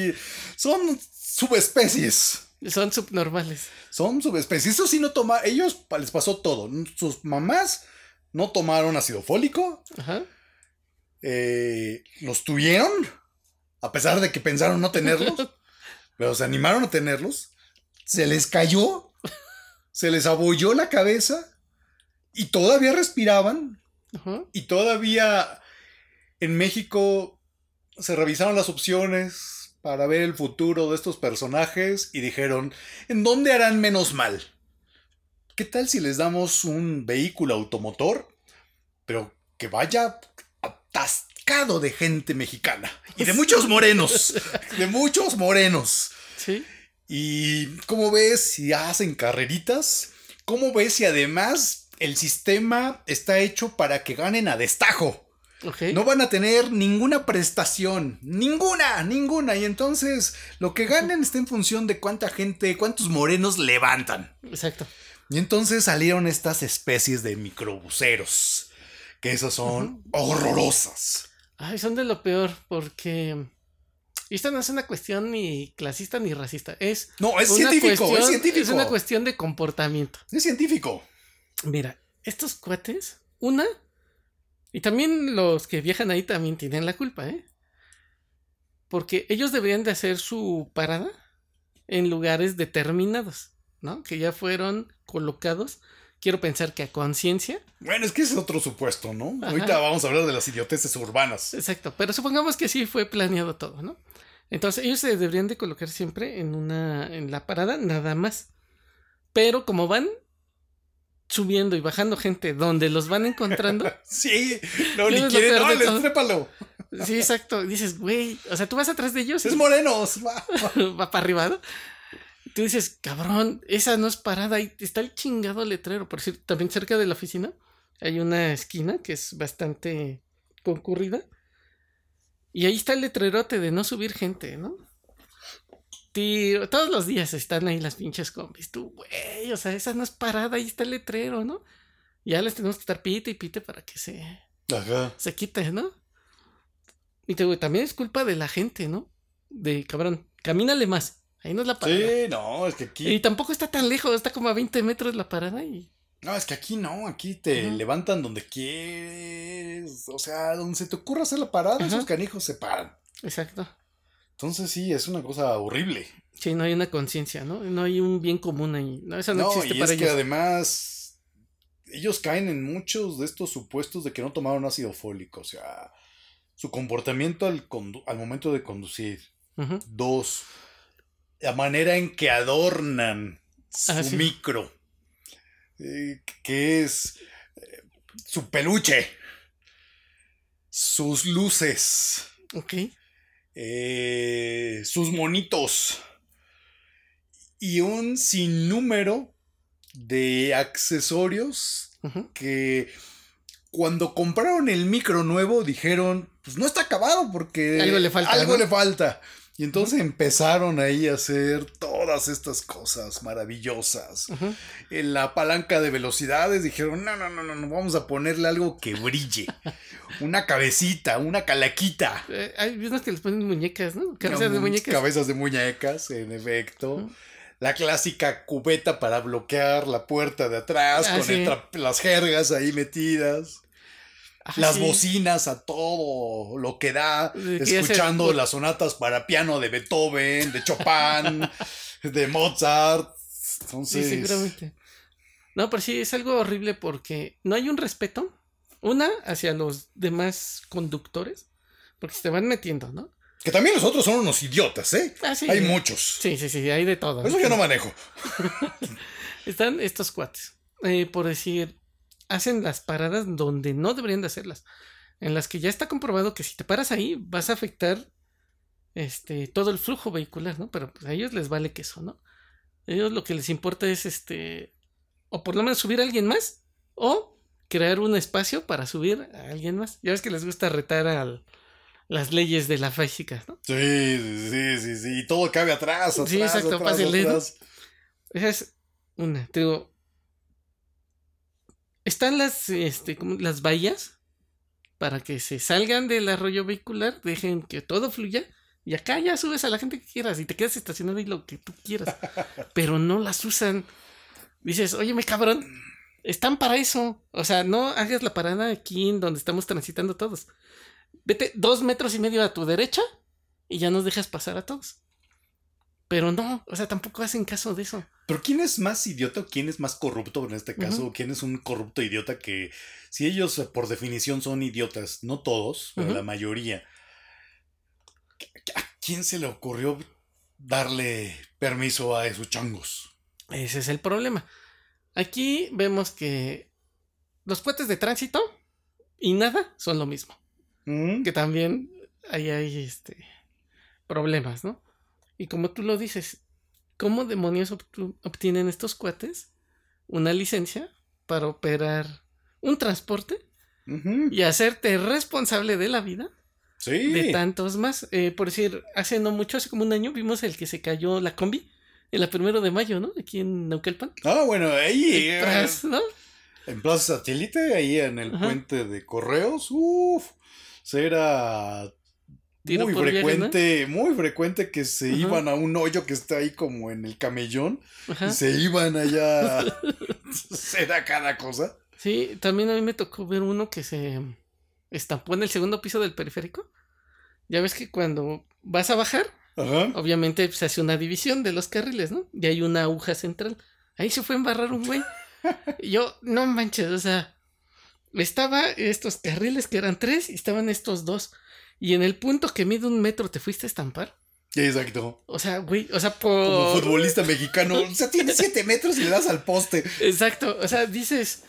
Son subespecies. Son subnormales. Son subespecies. Eso sí no toma, ellos les pasó todo. Sus mamás no tomaron ácido fólico, Ajá. eh, los tuvieron, a pesar de que pensaron no tenerlos, <laughs> pero se animaron a tenerlos, se les cayó, se les abolló la cabeza y todavía respiraban Ajá. y todavía en México se revisaron las opciones para ver el futuro de estos personajes y dijeron, ¿en dónde harán menos mal? ¿Qué tal si les damos un vehículo automotor, pero que vaya atascado de gente mexicana y de muchos morenos, <laughs> de muchos morenos? Sí. ¿Y cómo ves si hacen carreritas? ¿Cómo ves si además el sistema está hecho para que ganen a destajo? No van a tener ninguna prestación, ninguna, ninguna. Y entonces lo que ganen está en función de cuánta gente, cuántos morenos levantan. Exacto. Y entonces salieron estas especies de microbuseros, que esas son horrorosas. Ay, son de lo peor porque... Esta no es una cuestión ni clasista ni racista. Es No, es científico, es científico. Es una cuestión de comportamiento. Es científico. Mira, estos cuates, una, y también los que viajan ahí también tienen la culpa, ¿eh? Porque ellos deberían de hacer su parada en lugares determinados, ¿no? Que ya fueron colocados, quiero pensar que a conciencia. Bueno, es que ese es otro supuesto, ¿no? Ajá. Ahorita vamos a hablar de las idioteces urbanas. Exacto, pero supongamos que sí fue planeado todo, ¿no? Entonces ellos se deberían de colocar siempre en una, en la parada, nada más. Pero como van subiendo y bajando gente donde los van encontrando, <laughs> Sí, no, ¿Qué ni quieren, no, les trépalo. Sí, exacto. Dices, güey, o sea, tú vas atrás de ellos y Es morenos. va. <laughs> va para arriba, ¿no? Tú dices, cabrón, esa no es parada, ahí está el chingado letrero. Por cierto, también cerca de la oficina hay una esquina que es bastante concurrida. Y ahí está el letrerote de no subir gente, ¿no? Tiro. Todos los días están ahí las pinches combis. Tú, güey, o sea, esa no es parada, ahí está el letrero, ¿no? Ya les tenemos que estar pite y pite para que se, Ajá. se quite, ¿no? Y te digo, también es culpa de la gente, ¿no? De cabrón, camínale más. Ahí no es la parada. Sí, no, es que aquí. Y tampoco está tan lejos, está como a 20 metros la parada y. No, es que aquí no, aquí te levantan donde quieres. O sea, donde se te ocurra hacer la parada, Ajá. esos canijos se paran. Exacto. Entonces sí, es una cosa horrible. Sí, no hay una conciencia, ¿no? No hay un bien común ahí. No, eso no, No, existe y para es que además ellos caen en muchos de estos supuestos de que no tomaron ácido fólico. O sea, su comportamiento al, al momento de conducir. Dos, la manera en que adornan su Ah, sí. micro. eh, que es eh, su peluche. Sus luces. Ok. Eh, sus monitos y un sinnúmero de accesorios que cuando compraron el micro nuevo dijeron, pues no está acabado porque Algo le falta, algo ¿no? le falta. Y entonces empezaron ahí a hacer todas estas cosas maravillosas. En la palanca de velocidades dijeron, no, no, no, no, no, vamos a ponerle algo que brille. <laughs> Una cabecita, una calaquita. Eh, hay unos que les ponen muñecas, ¿no? Cabezas de Unas muñecas. Cabezas de muñecas, en efecto. La clásica cubeta para bloquear la puerta de atrás, Ah, con sí. el tra- las jergas ahí metidas. Ah, las sí. bocinas a todo lo que da. Escuchando las sonatas para piano de Beethoven, de Chopin, <laughs> de Mozart. Sí, Entonces, seguramente. No, pero sí, es algo horrible porque no hay un respeto. Una, hacia los demás conductores. Porque se te van metiendo, ¿no? que también los otros son unos idiotas, ¿eh? Ah, sí. Hay muchos. Sí, sí, sí, hay de todo. Eso yo no manejo. <laughs> Están estos cuates. eh, por decir, hacen las paradas donde no deberían de hacerlas. En las que ya está comprobado que si te paras ahí vas a afectar este todo el flujo vehicular, ¿no? Pero pues, a ellos les vale queso, ¿no? A ellos lo que les importa es este o por lo menos subir a alguien más o crear un espacio para subir a alguien más. Ya ves que les gusta retar a las leyes de la física, ¿no? Sí, sí, sí, sí. Y todo cabe atrás, atrás, Sí, exacto, atrás, atrás. Esa es una. Te digo. Están las, este, como las bahías para que se salgan del arroyo vehicular, dejen que todo fluya. Y acá ya subes a la gente que quieras y te quedas estacionado y lo que tú quieras. <laughs> Pero no las usan. Dices, óyeme cabrón, están para eso. O sea, no hagas la parada aquí en donde estamos transitando todos. Vete dos metros y medio a tu derecha y ya nos dejas pasar a todos. Pero no, o sea, tampoco hacen caso de eso. Pero ¿quién es más idiota o quién es más corrupto en este caso? Ujú. ¿Quién es un corrupto idiota que, si ellos eh, por definición son idiotas, no todos, pero la mayoría, ¿a quién se le ocurrió darle permiso a esos changos? Ese es el problema. Aquí vemos que los puentes de tránsito y nada son lo mismo. ¿Mm? Que también ahí hay este problemas, ¿no? Y como tú lo dices, ¿cómo demonios obtienen estos cuates una licencia para operar un transporte y hacerte responsable de la vida Sí. de tantos más? Eh, por decir, hace no mucho, hace como un año, vimos el que se cayó la combi en la primero de mayo, ¿no? Aquí en Naucalpan. Ah, bueno, ahí, eh, Tras, ¿no? en Plaza Satélite, ahí en el Ajá. puente de Correos, uff, era Tiro muy por viaje, ¿no? frecuente, muy frecuente que se Ajá. iban a un hoyo que está ahí como en el camellón Ajá. y se iban allá <laughs> a cada cosa. Sí, también a mí me tocó ver uno que se estampó en el segundo piso del periférico. Ya ves que cuando vas a bajar, Ajá. obviamente se hace una división de los carriles, ¿no? Y hay una aguja central. Ahí se fue a embarrar un güey. <laughs> Yo, no manches, o sea, estaba estos carriles que eran tres y estaban estos dos. Y en el punto que mide un metro te fuiste a estampar. Exacto. O sea, güey, o sea, Como por... futbolista mexicano, o sea, tiene siete metros y le das al poste. Exacto, o sea, dices,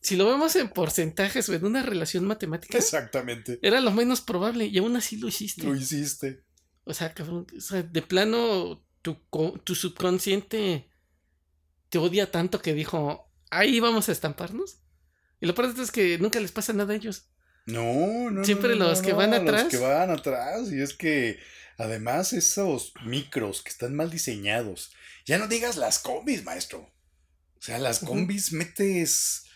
si lo vemos en porcentajes o en una relación matemática, Exactamente. era lo menos probable y aún así lo hiciste. Lo hiciste. O sea, cabrón, o sea, de plano tu, co- tu subconsciente te odia tanto que dijo, ahí vamos a estamparnos. Y lo peor es que nunca les pasa nada a ellos. No, no. Siempre no, no, los que van Los atrás. que van atrás. Y es que Además, esos micros que están mal diseñados. Ya no digas las combis, maestro. O sea, las combis metes.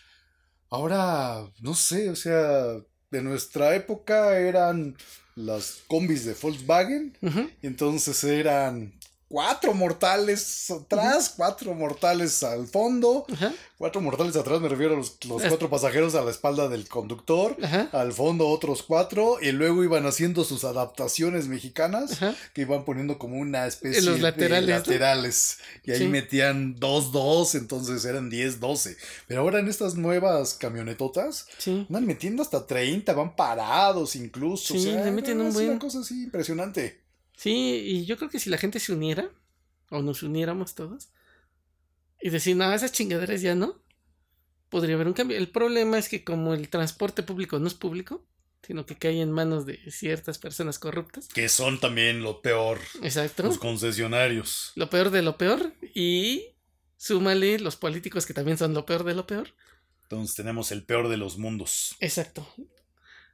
Ahora, no sé, o sea, de nuestra época eran las combis de Volkswagen. Entonces eran cuatro mortales atrás, cuatro mortales al fondo, cuatro mortales atrás, me refiero a los, cuatro pasajeros a la espalda del conductor, al fondo otros cuatro, y luego iban haciendo sus adaptaciones mexicanas, que iban poniendo como una especie los laterales, de laterales, y ahí metían dos, dos, entonces eran diez, doce. Pero ahora en estas nuevas camionetotas, van metiendo hasta 30, van parados incluso. Sí, le meten un buen... una cosa así impresionante. Sí, y yo creo que si la gente se uniera, o nos uniéramos todos, y decir, no, esas chingaderas ya no, podría haber un cambio. El problema es que como el transporte público no es público, sino que cae en manos de ciertas personas corruptas. Que son también lo peor. Exacto. Los concesionarios. Lo peor de lo peor. Y súmale los políticos que también son lo peor de lo peor. Entonces tenemos el peor de los mundos. Exacto.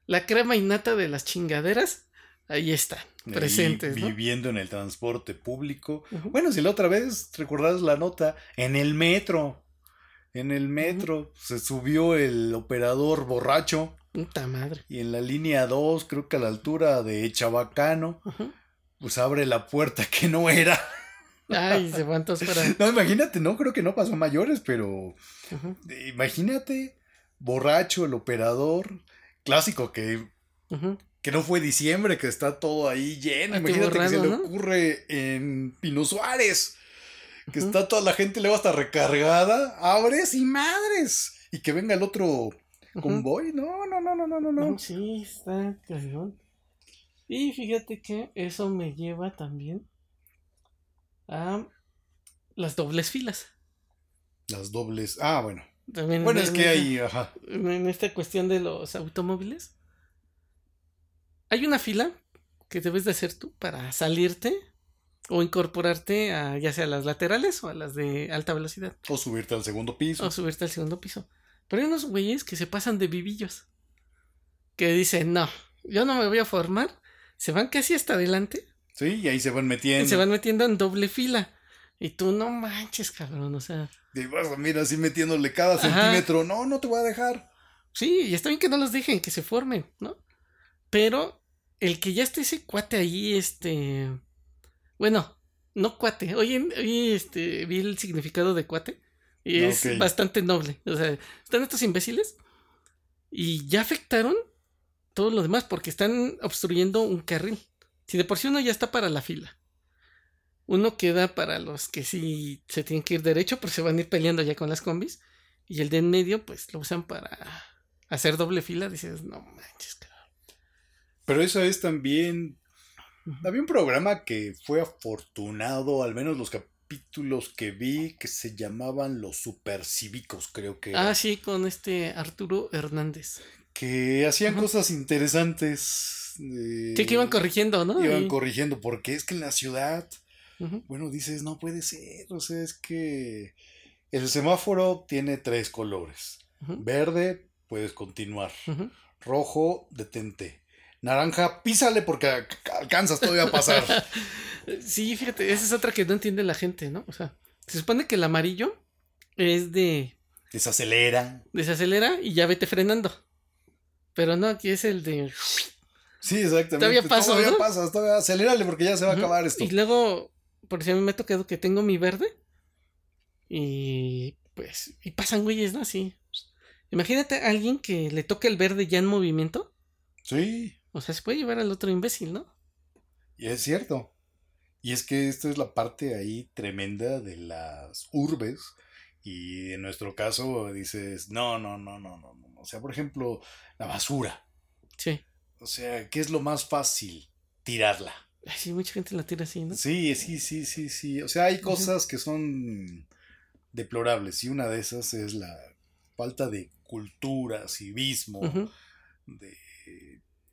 La crema innata de las chingaderas ahí están, presentes. Viviendo en el transporte público. Bueno, si la otra vez, recordás la nota, en el metro. En el metro se subió el operador borracho. Puta madre. Y en la línea 2, creo que a la altura de Chabacano, pues abre la puerta que no era. Ay, <laughs> se van todos para. No, imagínate, no creo que no pasó mayores, pero. Imagínate, borracho el operador. Clásico que que no fue diciembre, que está todo ahí lleno. Imagínate que se le ocurre en Pino Suárez, que está toda la gente luego hasta recargada, abres y madres. Y que venga el otro convoy. No, no, no, no, no, no, no. Sí, está cañón. Y fíjate que eso me lleva también a las dobles filas. Las dobles. Ah, bueno. bueno, es que hay, ajá. En esta cuestión de los automóviles hay una fila que debes de hacer tú para salirte o incorporarte a ya sea a las laterales o a las de alta velocidad. O subirte al segundo piso. O subirte al segundo piso. Pero hay unos güeyes que se pasan de vivillos. Que dicen, no, yo no me voy a formar. Se van casi hasta adelante. Sí, y ahí se van metiendo. Y se van metiendo en doble fila. Y tú no manches, cabrón, o sea. Y vas, mira, así metiéndole cada centímetro. No, no te voy a dejar. Sí, y está bien que no los dejen, que se formen, ¿no? Pero el que ya esté ese cuate ahí, este. Bueno, no cuate. Hoy, hoy este, vi el significado de cuate. Y es bastante noble. O sea, están estos imbéciles. Y ya afectaron todo lo demás porque están obstruyendo un carril. Si de por sí uno ya está para la fila. Uno queda para los que sí se tienen que ir derecho, pero se van a ir peleando ya con las combis. Y el de en medio, pues lo usan para hacer doble fila. Dices, no manches, pero eso es también. Había un programa que fue afortunado, al menos los capítulos que vi, que se llamaban Los Supercívicos, creo que. Ah, sí, con este Arturo Hernández. Que hacían cosas interesantes. sí, que iban corrigiendo, ¿no? Iban corrigiendo, porque es que en la ciudad, bueno, dices, no puede ser, o sea, es que el semáforo tiene tres colores. Verde, puedes continuar. Rojo, detente naranja, písale porque alcanzas todavía a pasar. <laughs> sí, fíjate, esa es otra que no entiende la gente, ¿no? O sea, se supone que el amarillo es de... Desacelera. Desacelera y ya vete frenando. Pero no, aquí es el de... Sí, exactamente. Todavía pasa. Todavía pasas, todavía acelérale porque ya se va a acabar esto. Y luego, por si a mí me ha tocado que tengo mi verde. Y pues, y pasan güeyes, ¿no? Así. Imagínate a alguien que le toque el verde ya en movimiento. Sí. O sea, se puede llevar al otro imbécil, ¿no? Y es cierto. Y es que esto es la parte ahí tremenda de las urbes. Y en nuestro caso dices, no, no, no, no, no, no. O sea, por ejemplo, la basura. Sí. O sea, ¿qué es lo más fácil? Tirarla. sí, mucha gente la tira así, ¿no? Sí, sí, sí, sí, sí. O sea, hay cosas que son deplorables. Y una de esas es la falta de cultura, civismo, de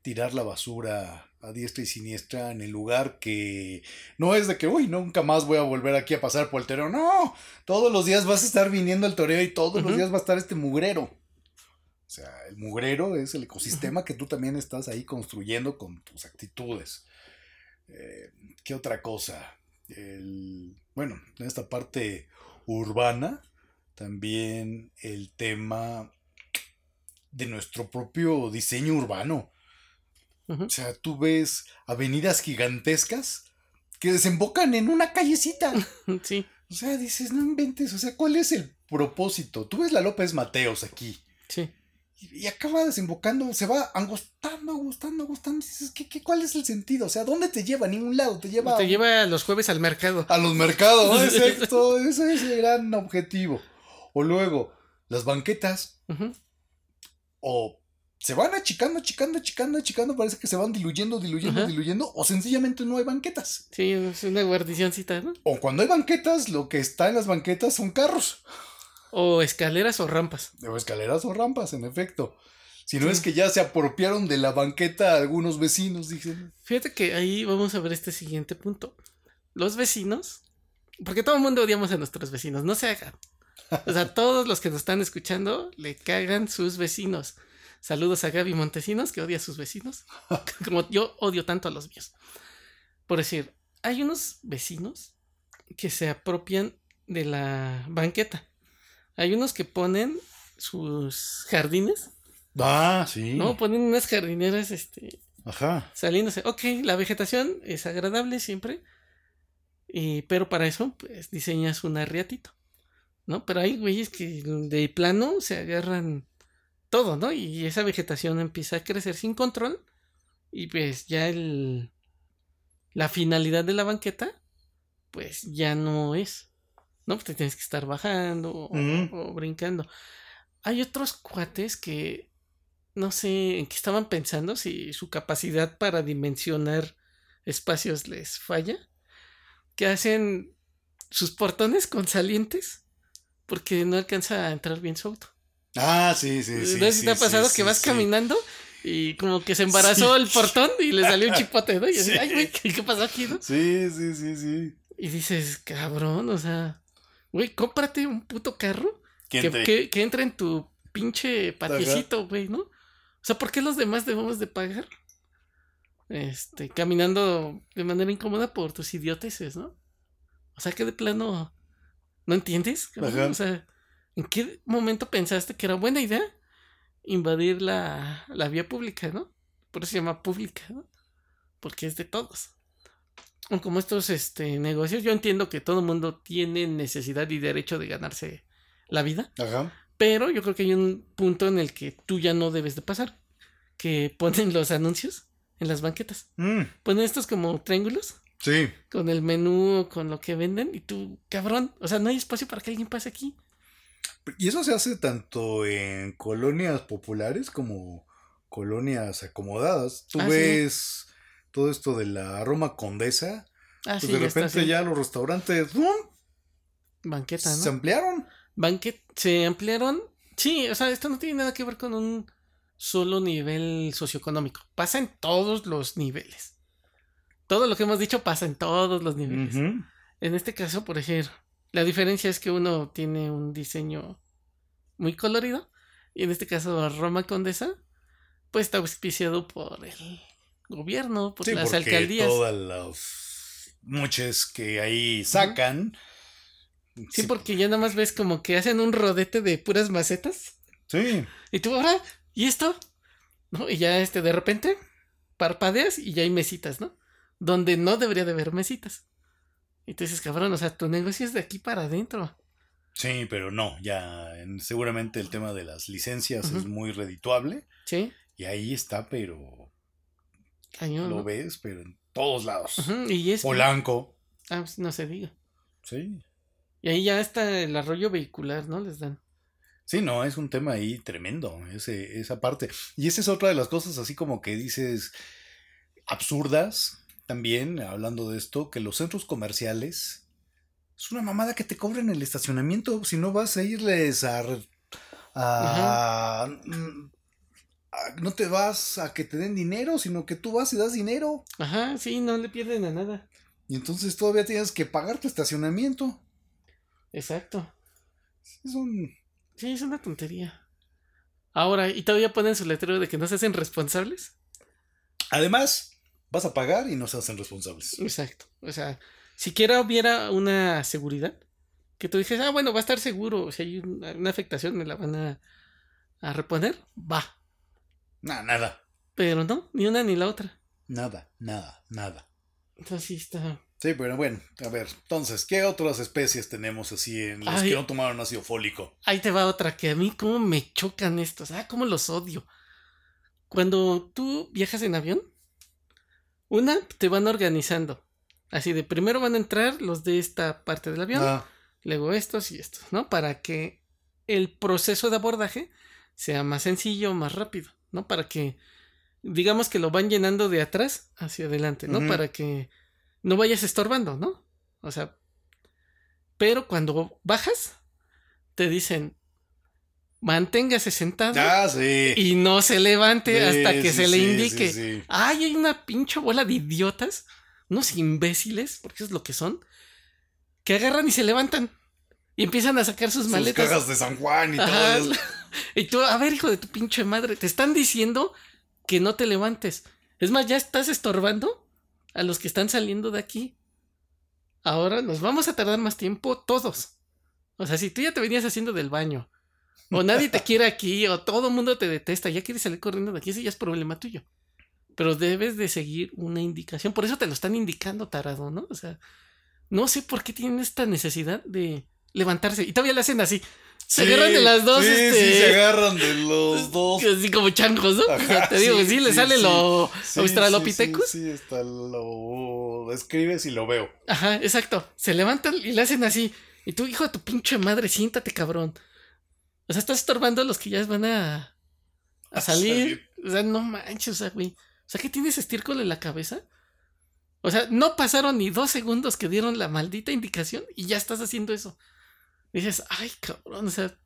tirar la basura a diestra y siniestra en el lugar que no es de que, uy, nunca más voy a volver aquí a pasar por el toreo. No, todos los días vas a estar viniendo al toreo y todos los días va a estar este mugrero. O sea, el mugrero es el ecosistema que tú también estás ahí construyendo con tus actitudes. Eh, ¿Qué otra cosa? bueno, en esta parte urbana, también el tema de nuestro propio diseño urbano. O sea, tú ves avenidas gigantescas que desembocan en una callecita. <laughs> Sí. O sea, dices, no inventes, o sea, ¿cuál es el propósito? Tú ves la López Mateos aquí. Sí. Y, acaba desembocando, se va angostando, angostando, angostando. Dices, ¿qué, qué, cuál es el sentido? O sea, ¿dónde te lleva? A ningún lado. Te lleva. Te lleva los jueves al mercado. A los mercados, <laughs> exacto. ese es el gran objetivo. O luego, las banquetas. O se van achicando, achicando, achicando, achicando, parece que se van diluyendo, diluyendo, diluyendo, o sencillamente no hay banquetas. Sí, es una guardicióncita, ¿no? O cuando hay banquetas, lo que está en las banquetas son carros. O escaleras o rampas. O escaleras o rampas, en efecto. Si no es que ya se apropiaron de la banqueta algunos vecinos, dicen. Fíjate que ahí vamos a ver este siguiente punto. Los vecinos, porque todo el mundo odiamos a nuestros vecinos, no se hagan. O sea, todos los que nos están escuchando le cagan sus vecinos. Saludos a Gaby Montesinos, que odia a sus vecinos. <laughs> Como yo odio tanto a los míos. Por decir, hay unos vecinos que se apropian de la banqueta. Hay unos que ponen sus jardines. Ah, sí. No, ponen unas jardineras, este. Ajá. Saliéndose. Ok, la vegetación es agradable siempre. Y, pero para eso, pues diseñas un arriatito. ¿No? Pero hay güeyes que de plano se agarran todo, ¿no? Y esa vegetación empieza a crecer sin control y pues ya el la finalidad de la banqueta pues ya no es, ¿no? Pues te tienes que estar bajando o, brincando. Hay otros cuates que no sé en qué estaban pensando, si su capacidad para dimensionar espacios les falla, que hacen sus portones con salientes porque no alcanza a entrar bien su auto. Ah, sí, sí, sí. ¿No si te ha pasado que vas caminando y como que se embarazó el portón y le salió un <laughs> chipote, ¿no? Y así, ay, güey, ¿qué pasó aquí, no? Sí, sí, sí, sí. Y dices, cabrón, o sea, güey, cómprate un puto carro que, que, entre en tu pinche patiecito, güey, ¿no? O sea, ¿por qué los demás debemos de pagar? Este, caminando de manera incómoda por tus idioteces, ¿no? O sea, que de plano, ¿no entiendes? O sea, ¿En qué momento pensaste que era buena idea invadir la, vía pública, ¿no? Por eso se llama pública, ¿no? Porque es de todos. Como estos este, negocios, yo entiendo que todo el mundo tiene necesidad y derecho de ganarse la vida. Ajá. Pero yo creo que hay un punto en el que tú ya no debes de pasar. Que ponen los anuncios en las banquetas. Mm. Ponen estos como triángulos. Sí. Con el menú, con lo que venden. Y tú, cabrón, o sea, no hay espacio para que alguien pase aquí. Y eso se hace tanto en colonias populares como colonias acomodadas. Tú ah, ves todo esto de la Roma Condesa. Ah, pues de repente ya los restaurantes Banqueta, ¿no? Se ampliaron. Banquet se ampliaron. Sí, o sea, esto no tiene nada que ver con un solo nivel socioeconómico. Pasa en todos los niveles. Todo lo que hemos dicho pasa en todos los niveles. En este caso, por ejemplo, la diferencia es que uno tiene un diseño muy colorido. Y en este caso, Roma Condesa, pues está auspiciado por el gobierno, por las alcaldías. Todas las muchas que ahí sacan. Sí, porque ya nada más ves como que hacen un rodete de puras macetas. Sí. Y tú ahora, ¿y esto? ¿No? Y ya este de repente parpadeas y ya hay mesitas, ¿no? Donde no debería de haber mesitas. Y tú dices, cabrón, o sea, tu negocio es de aquí para adentro. Sí, pero no, ya seguramente el tema de las licencias es muy redituable. Sí. Y ahí está, pero lo ves, pero en todos lados. Y es Polanco. Ah, pues no se diga. Sí. Y ahí ya está el arroyo vehicular, ¿no? Les dan. Sí, no, es un tema ahí tremendo, ese, esa parte. Y esa es otra de las cosas así como que dices absurdas, también, hablando de esto, que los centros comerciales es una mamada que te cobran el estacionamiento. Si no vas a irles a. Mm, no te vas a que te den dinero, sino que tú vas y das dinero. Ajá, sí, no le pierden a nada. Y entonces todavía tienes que pagar tu estacionamiento. Exacto. Es un. Sí, es una tontería. Ahora, ¿y todavía ponen su letrero de que no se hacen responsables? Además, Vas a pagar y no se hacen responsables. Exacto. O sea, siquiera hubiera una seguridad que tú dices, ah, bueno, va a estar seguro. Si hay una, una afectación, me la van a, a reponer. Va. Nada, nada. Pero no, ni una ni la otra. Nada, nada, nada. Entonces está. Sí, pero bueno, a ver, entonces, ¿qué otras especies tenemos así en las Ay. que no tomaron ácido fólico? Ahí te va otra que a mí cómo me chocan estos. Ah, cómo los odio. Cuando tú viajas en avión, una te van organizando. Así de primero van a entrar los de esta parte del avión, Ah, luego estos y estos, ¿no? Para que el proceso de abordaje sea más sencillo, más rápido, ¿no? Para que, digamos que lo van llenando de atrás hacia adelante, ¿no? Para que no vayas estorbando, ¿no? O sea, pero cuando bajas, te dicen, manténgase sentado ah, sí. y no se levante Sí, hasta que sí, se le indique. sí, sí. Ay, hay una pinche bola de idiotas, unos imbéciles, porque eso es lo que son, que agarran y se levantan y empiezan a sacar sus Sus maletas. cajas de San Juan y todo. eso. <laughs> Y tú, a ver, hijo de tu pinche madre, te están diciendo que no te levantes. Es más, ya estás estorbando a los que están saliendo de aquí. Ahora nos vamos a tardar más tiempo todos. O sea, si tú ya te venías haciendo del baño, o nadie te quiere aquí, o todo el mundo te detesta, ya quieres salir corriendo de aquí, ese ya es problema tuyo. Pero debes de seguir una indicación. Por eso te lo están indicando, tarado, ¿no? O sea, no sé por qué tienen esta necesidad de levantarse. Y todavía le hacen así. Se Sí, agarran de las dos, Sí, este. sí, se agarran de los <laughs> dos. Así como changos, ¿no? O sea, Ajá, <laughs> te digo, sí, sí, le sale lo Australopithecus. Sí, sí, hasta lo escribes y lo veo. Ajá, exacto. Se levantan y le hacen así. Y tú, hijo de tu pinche madre, siéntate, cabrón. O sea, estás estorbando a los que ya van a, a salir. O sea, no manches, o sea, güey. O sea, ¿qué tienes estiércol en la cabeza? O sea, no pasaron ni dos segundos que dieron la maldita indicación y ya estás haciendo eso. dices, ay, cabrón, o sea,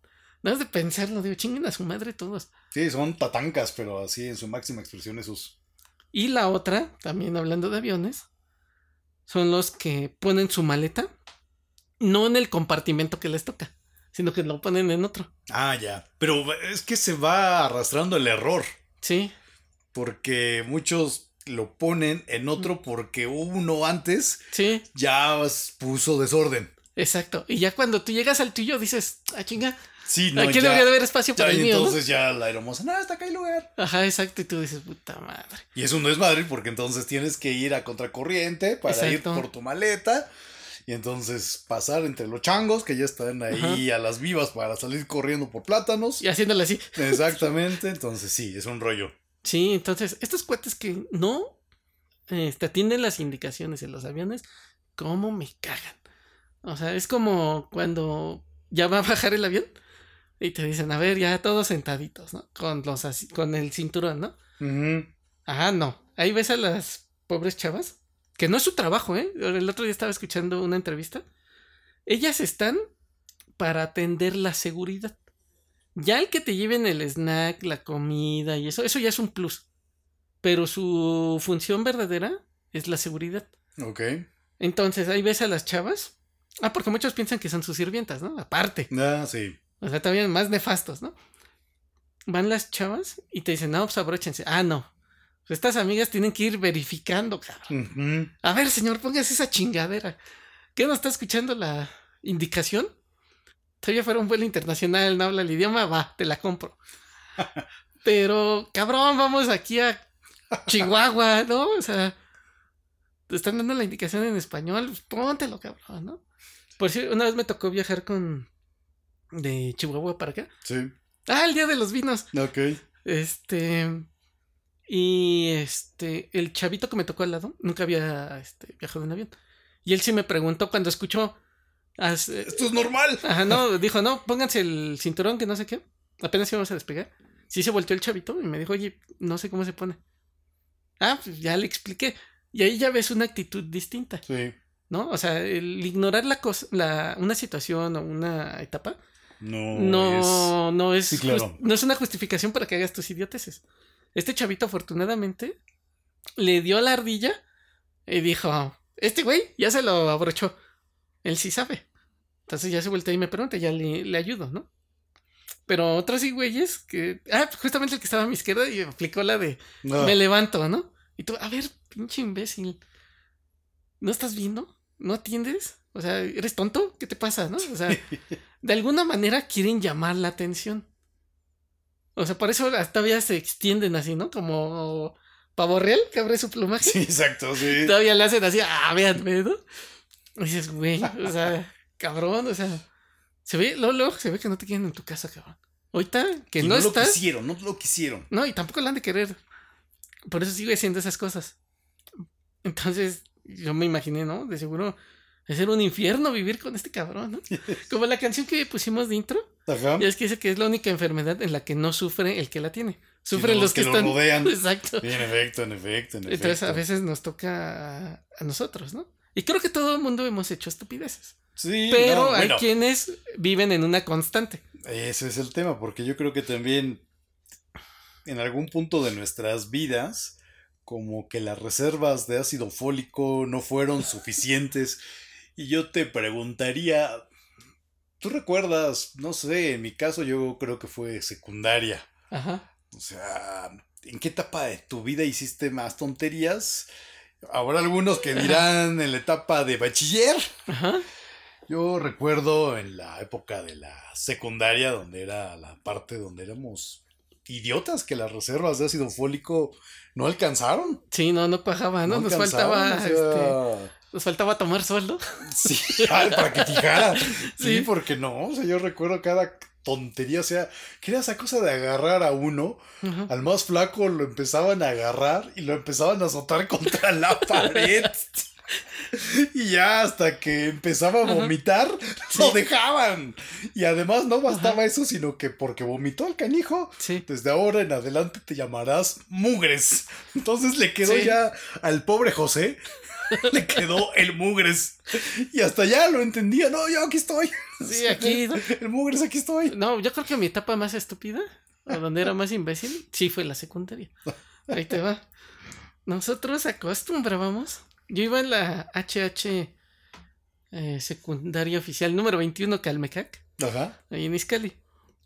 nada de pensarlo, digo, chinguen a su madre todos. Sí, son tatancas, pero así en su máxima expresión esos. Y la otra, también hablando de aviones, son los que ponen su maleta, no en el compartimento que les toca, sino que lo ponen en otro. Ah, ya. Pero es que se va arrastrando el error. Sí, Porque muchos lo ponen en otro porque uno antes sí, ya puso desorden. exacto. Y ya cuando tú llegas al tuyo dices, ah, chinga, Sí, no, aquí ya, debería de haber espacio ya, para el y mío, ¿no? entonces ya la hermosa, no, hasta acá hay lugar. Ajá, exacto. Y tú dices, puta madre. Y eso no es madre porque entonces tienes que ir a contracorriente para Exacto. ir por tu maleta. Y entonces pasar entre los changos que ya están ahí a las vivas para salir corriendo por plátanos. Y haciéndole así. Exactamente, entonces sí, es un rollo. Sí, entonces, estos cuates que no este, atienden las indicaciones en los aviones, ¿cómo me cagan? O sea, es como cuando ya va a bajar el avión y te dicen, a ver, ya todos sentaditos, ¿no? Con los así, con el cinturón, ¿no? Ujú. Ajá, no. Ahí ves a las pobres chavas, que no es su trabajo, ¿eh? El otro día estaba escuchando una entrevista. Ellas están para atender la seguridad. Ya el que te lleven el snack, la comida y eso, eso ya es un plus. Pero su función verdadera es la seguridad. Ok. Entonces, ahí ves a las chavas. Ah, porque muchos piensan que son sus sirvientas, ¿no? Aparte. Ah, sí. O sea, todavía más nefastos, ¿no? Van las chavas y te dicen, no, pues abróchense. Ah, no. Estas amigas tienen que ir verificando, cabrón. A ver, señor, póngase esa chingadera. ¿Qué no está escuchando la indicación? Todavía fuera un vuelo internacional, no habla el idioma, va, te la compro. <laughs> Pero, cabrón, vamos aquí a Chihuahua, ¿no? O sea, te están dando la indicación en español, pues póntelo, cabrón, ¿no? Por si una vez me tocó viajar con. de Chihuahua para acá. Sí. Ah, el día de los vinos. Ok. Este. Y este. El chavito que me tocó al lado nunca había este, viajado en avión. Y él sí me preguntó cuando escuchó. as- eh, Esto es normal. Ajá, no, dijo, no, pónganse el cinturón que no sé qué. Apenas íbamos a despegar. Sí se volteó el chavito y me dijo, oye, no sé cómo se pone. Ah, pues ya le expliqué. Y ahí ya ves una actitud distinta, Sí. ¿no? O sea, el ignorar la cosa, la, una situación o una etapa No. no, no es Sí, claro. jus- no es una justificación para que hagas tus idioteces. Este chavito, afortunadamente, le dio la ardilla y dijo: Este güey ya se lo abrochó. Él sí sabe. Entonces ya se voltea y me pregunta, ya le, le ayudo, ¿no? Pero otros sí güeyes que. Ah, justamente el que estaba a mi izquierda y aplicó la de No. me levanto, ¿no? Y tú, a ver, pinche imbécil. ¿No estás viendo? ¿No atiendes? O sea, ¿eres tonto? ¿Qué te pasa, no? O sea, <laughs> de alguna manera quieren llamar la atención. O sea, por eso todavía se extienden así, ¿no? Como pavo real que abre su plumaje. Sí, exacto, sí. <laughs> Todavía le hacen así, ah, véanme, ¿no? Y dices, güey, o sea, <laughs> cabrón, o sea, se ve, luego, se ve que no te quieren en tu casa, cabrón. Ahorita que Y no, no lo estás. quisieron, no lo quisieron. No, y tampoco la han de querer. Por eso sigue haciendo esas cosas. Entonces, yo me imaginé, ¿no? De seguro es ser un infierno vivir con este cabrón, ¿no? <laughs> Como la canción que pusimos de intro. Ajá. Ya es que dice que es la única enfermedad en la que no sufre el que la tiene. Sufren los que, lo están. rodean. <laughs> Exacto. Sí, en efecto, en efecto, en Entonces a veces nos toca a, a nosotros, ¿no? Y creo que todo el mundo hemos hecho estupideces. Sí, Pero no, hay bueno, quienes viven en una constante. Ese es el tema, porque yo creo que también en algún punto de nuestras vidas, como que las reservas de ácido fólico no fueron suficientes. Y yo te preguntaría, ¿tú recuerdas? No sé, en mi caso yo creo que fue secundaria. Ajá. O sea, ¿en qué etapa de tu vida hiciste más tonterías? Habrá algunos que dirán en la etapa de bachiller. Ajá. Yo recuerdo en la época de la secundaria, donde era la parte donde éramos idiotas, que las reservas de ácido fólico no alcanzaron. Sí, no, no cuajaba, ¿no? nos faltaba, o sea, este, nos faltaba tomar sueldo. Sí, para que fijara. <laughs> Sí, Sí. porque no, o sea, yo recuerdo cada tontería, o sea, que era esa cosa de agarrar a uno, al más flaco lo empezaban a agarrar y lo empezaban a azotar <laughs> contra la pared. Y ya hasta que empezaba a vomitar, lo dejaban. Y además no bastaba eso, sino que porque vomitó el canijo, Sí. desde ahora en adelante te llamarás Mugres. Entonces le quedó Sí. ya al pobre José, <laughs> le quedó el Mugres. Y hasta ya lo entendía, no, yo aquí estoy. Sí, aquí, ¿no? <laughs> El Mugres, aquí estoy. No, yo creo que mi etapa más estúpida, o donde era más imbécil, sí fue la secundaria. Ahí te va. Nosotros acostumbrábamos. Yo iba en la HH eh, secundaria oficial número 21 Calmecac, Ajá. ahí en Iscali.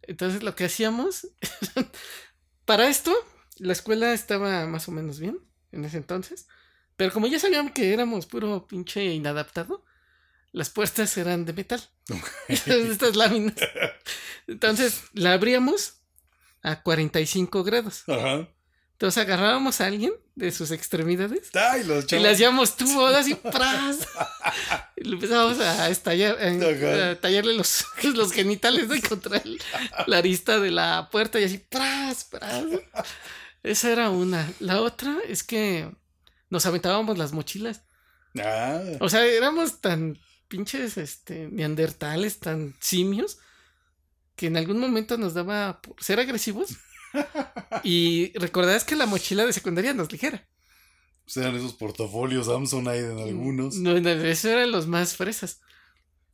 Entonces lo que hacíamos. <laughs> para esto, la escuela estaba más o menos bien en ese entonces. Pero como ya sabían que éramos puro pinche inadaptado, las puertas eran de metal. <laughs> Estas láminas. Entonces la abríamos a 45 grados. Ajá. Entonces agarrábamos a alguien de sus extremidades Ay, los y chavos. le hacíamos tubos así ¡pras! Y empezábamos a estallar, Ajá. a tallarle los, los genitales. Y contra el- la arista de la puerta y así ¡pras! ¡pras! Esa era una. La otra es que nos aventábamos las mochilas. Ah, O sea, éramos tan pinches este, neandertales, tan simios, que en algún momento nos daba por ser agresivos. <laughs> Y recordarás que la mochila de secundaria nos ligera. pues eran esos portafolios Samsonite en algunos. No, no, eso eran los más fresas.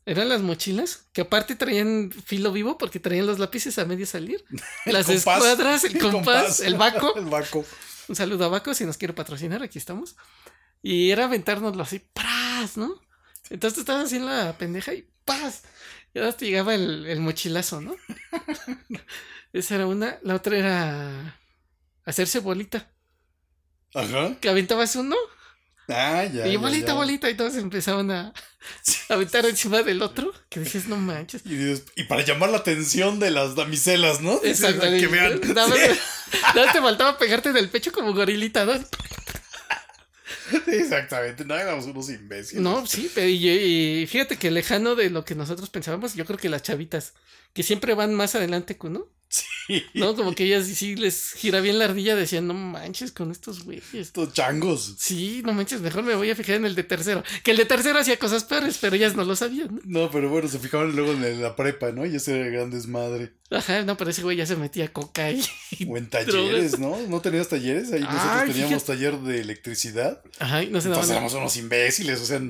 Eran las mochilas que aparte traían filo vivo porque traían los lápices a medio salir. <laughs> Las compás. escuadras, el <laughs> compás, el baco. <laughs> El baco. Un saludo a Baco si nos quiere patrocinar, aquí estamos. Y era aventárnoslo así, ¡pras! ¿no? Entonces estabas así en la pendeja y ¡paz! Y ahora te llegaba el, el mochilazo, ¿no? Esa era una. La otra era hacerse bolita. Ajá. Que aventabas uno Ah, ya. y bolita, ya. bolita. Y todos empezaban a, aventar encima del otro. Que dices, no manches. Y, dices- y para llamar la atención de las damiselas, ¿no? Exacto. Que vean. Nada <laughs> más, nada más te faltaba pegarte en el pecho como gorilita, ¿no? <laughs> Exactamente. No éramos unos imbéciles. No, sí, pero y, y fíjate que lejano de lo que nosotros pensábamos, yo creo que las chavitas, que siempre van más adelante que uno, Sí. ¿no? Como que ellas sí les gira bien la ardilla, decían, no manches con estos güeyes. Estos changos. Sí, no manches, mejor me voy a fijar en el de tercero. Que el de tercero hacía cosas peores, pero ellas no lo sabían, ¿no? No, pero bueno, se fijaban luego en la prepa, ¿no? Y ese era el gran desmadre. Ajá, no, pero ese güey ya se metía coca y... O en <laughs> talleres, ¿no? ¿No tenías talleres? Ahí nosotros Ay, teníamos fíjate. taller de electricidad. Ajá, y no se. Entonces éramos unos imbéciles, o sea,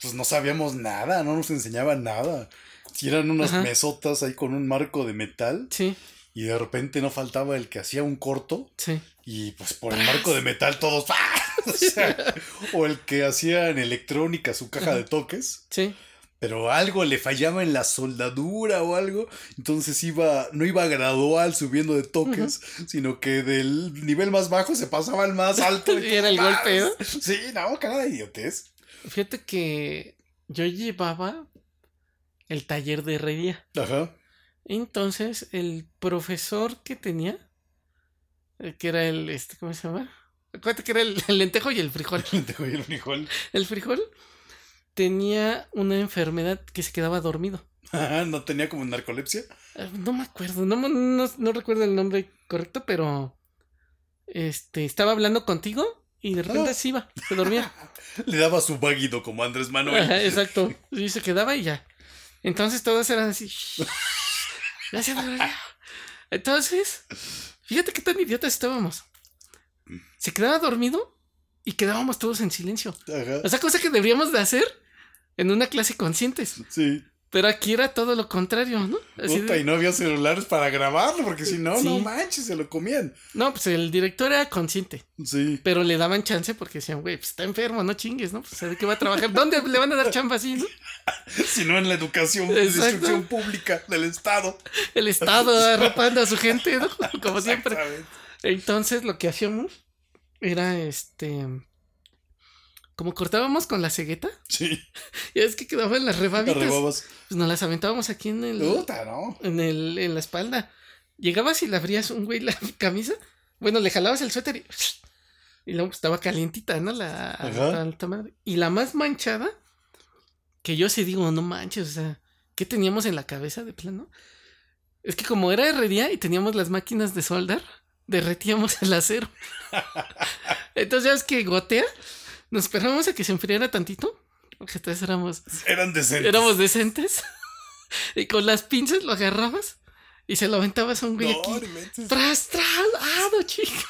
pues no sabíamos nada, no nos enseñaban nada. Si eran unas Ajá. mesotas ahí con un marco de metal Sí, y de repente no faltaba el que hacía un corto sí. y pues por el marco de <laughs> metal todos... ¡ah! <laughs> O, sea, o el que hacía en electrónica su caja de toques. Sí, pero algo le fallaba en la soldadura o algo, entonces iba, no iba gradual subiendo de toques, sino que del nivel más bajo se pasaba al más alto. <laughs> Y era el golpe, ¿no? Sí, no, cada idiotez. Fíjate que yo llevaba el taller de herrería. Ajá. Entonces, el profesor que tenía, eh, que era el, este, ¿cómo se llama? Acuérdate que era el, <laughs> el lentejo y el frijol. Lentejo y el frijol. El frijol tenía una enfermedad que se quedaba dormido. Ajá, <laughs> ¿No tenía como narcolepsia? Eh, No me acuerdo, no, me- no, no recuerdo el nombre correcto, pero este estaba hablando contigo y de repente Ah. se iba, se dormía. <laughs> Le daba su vaguido como Andrés Manuel. Ajá, exacto. Y se quedaba y ya. Entonces todos eran así. Se durmió. Entonces, fíjate qué tan idiotas estábamos. Se quedaba dormido y quedábamos todos en silencio. Ajá. O sea, cosa que deberíamos de hacer en una clase conscientes. Sí. Pero aquí era todo lo contrario, ¿no? Así de- Puta, y no había celulares para grabarlo, porque si no, Sí. no manches, se lo comían. No, pues el director era consciente. Sí. Pero le daban chance porque decían, güey, pues está enfermo, no chingues, ¿no? Pues ¿de qué va a trabajar? ¿Dónde le van a dar chamba así, no? <laughs> Si no en la educación, Exacto. instrucción pública del Estado. El Estado arropando a su gente, ¿no? <laughs> Como siempre. Entonces lo que hacíamos era este. Como cortábamos con la cegueta, Sí. <laughs> ya es que quedaban las rebabitas. Arrebabas. Pues nos las aventábamos aquí en el. Puta, ¿no? En el, en la espalda. Llegabas y le abrías un güey la <laughs> camisa. Bueno, le jalabas el suéter y. <laughs> Y luego estaba calientita, ¿no? La, Ajá. la alta madre. Y la más manchada, que yo sí digo, no manches, o sea, ¿qué teníamos en la cabeza de plano? Es que como era herrería y teníamos las máquinas de soldar, derretíamos el acero. Entonces ya es que gotea, nos esperábamos a que se enfriara tantito, porque entonces éramos Eran decentes. Éramos decentes. <laughs> y con las pinzas lo agarrabas y se lo aventabas a un güey No, aquí. Tras, tras, ah, no, chicas.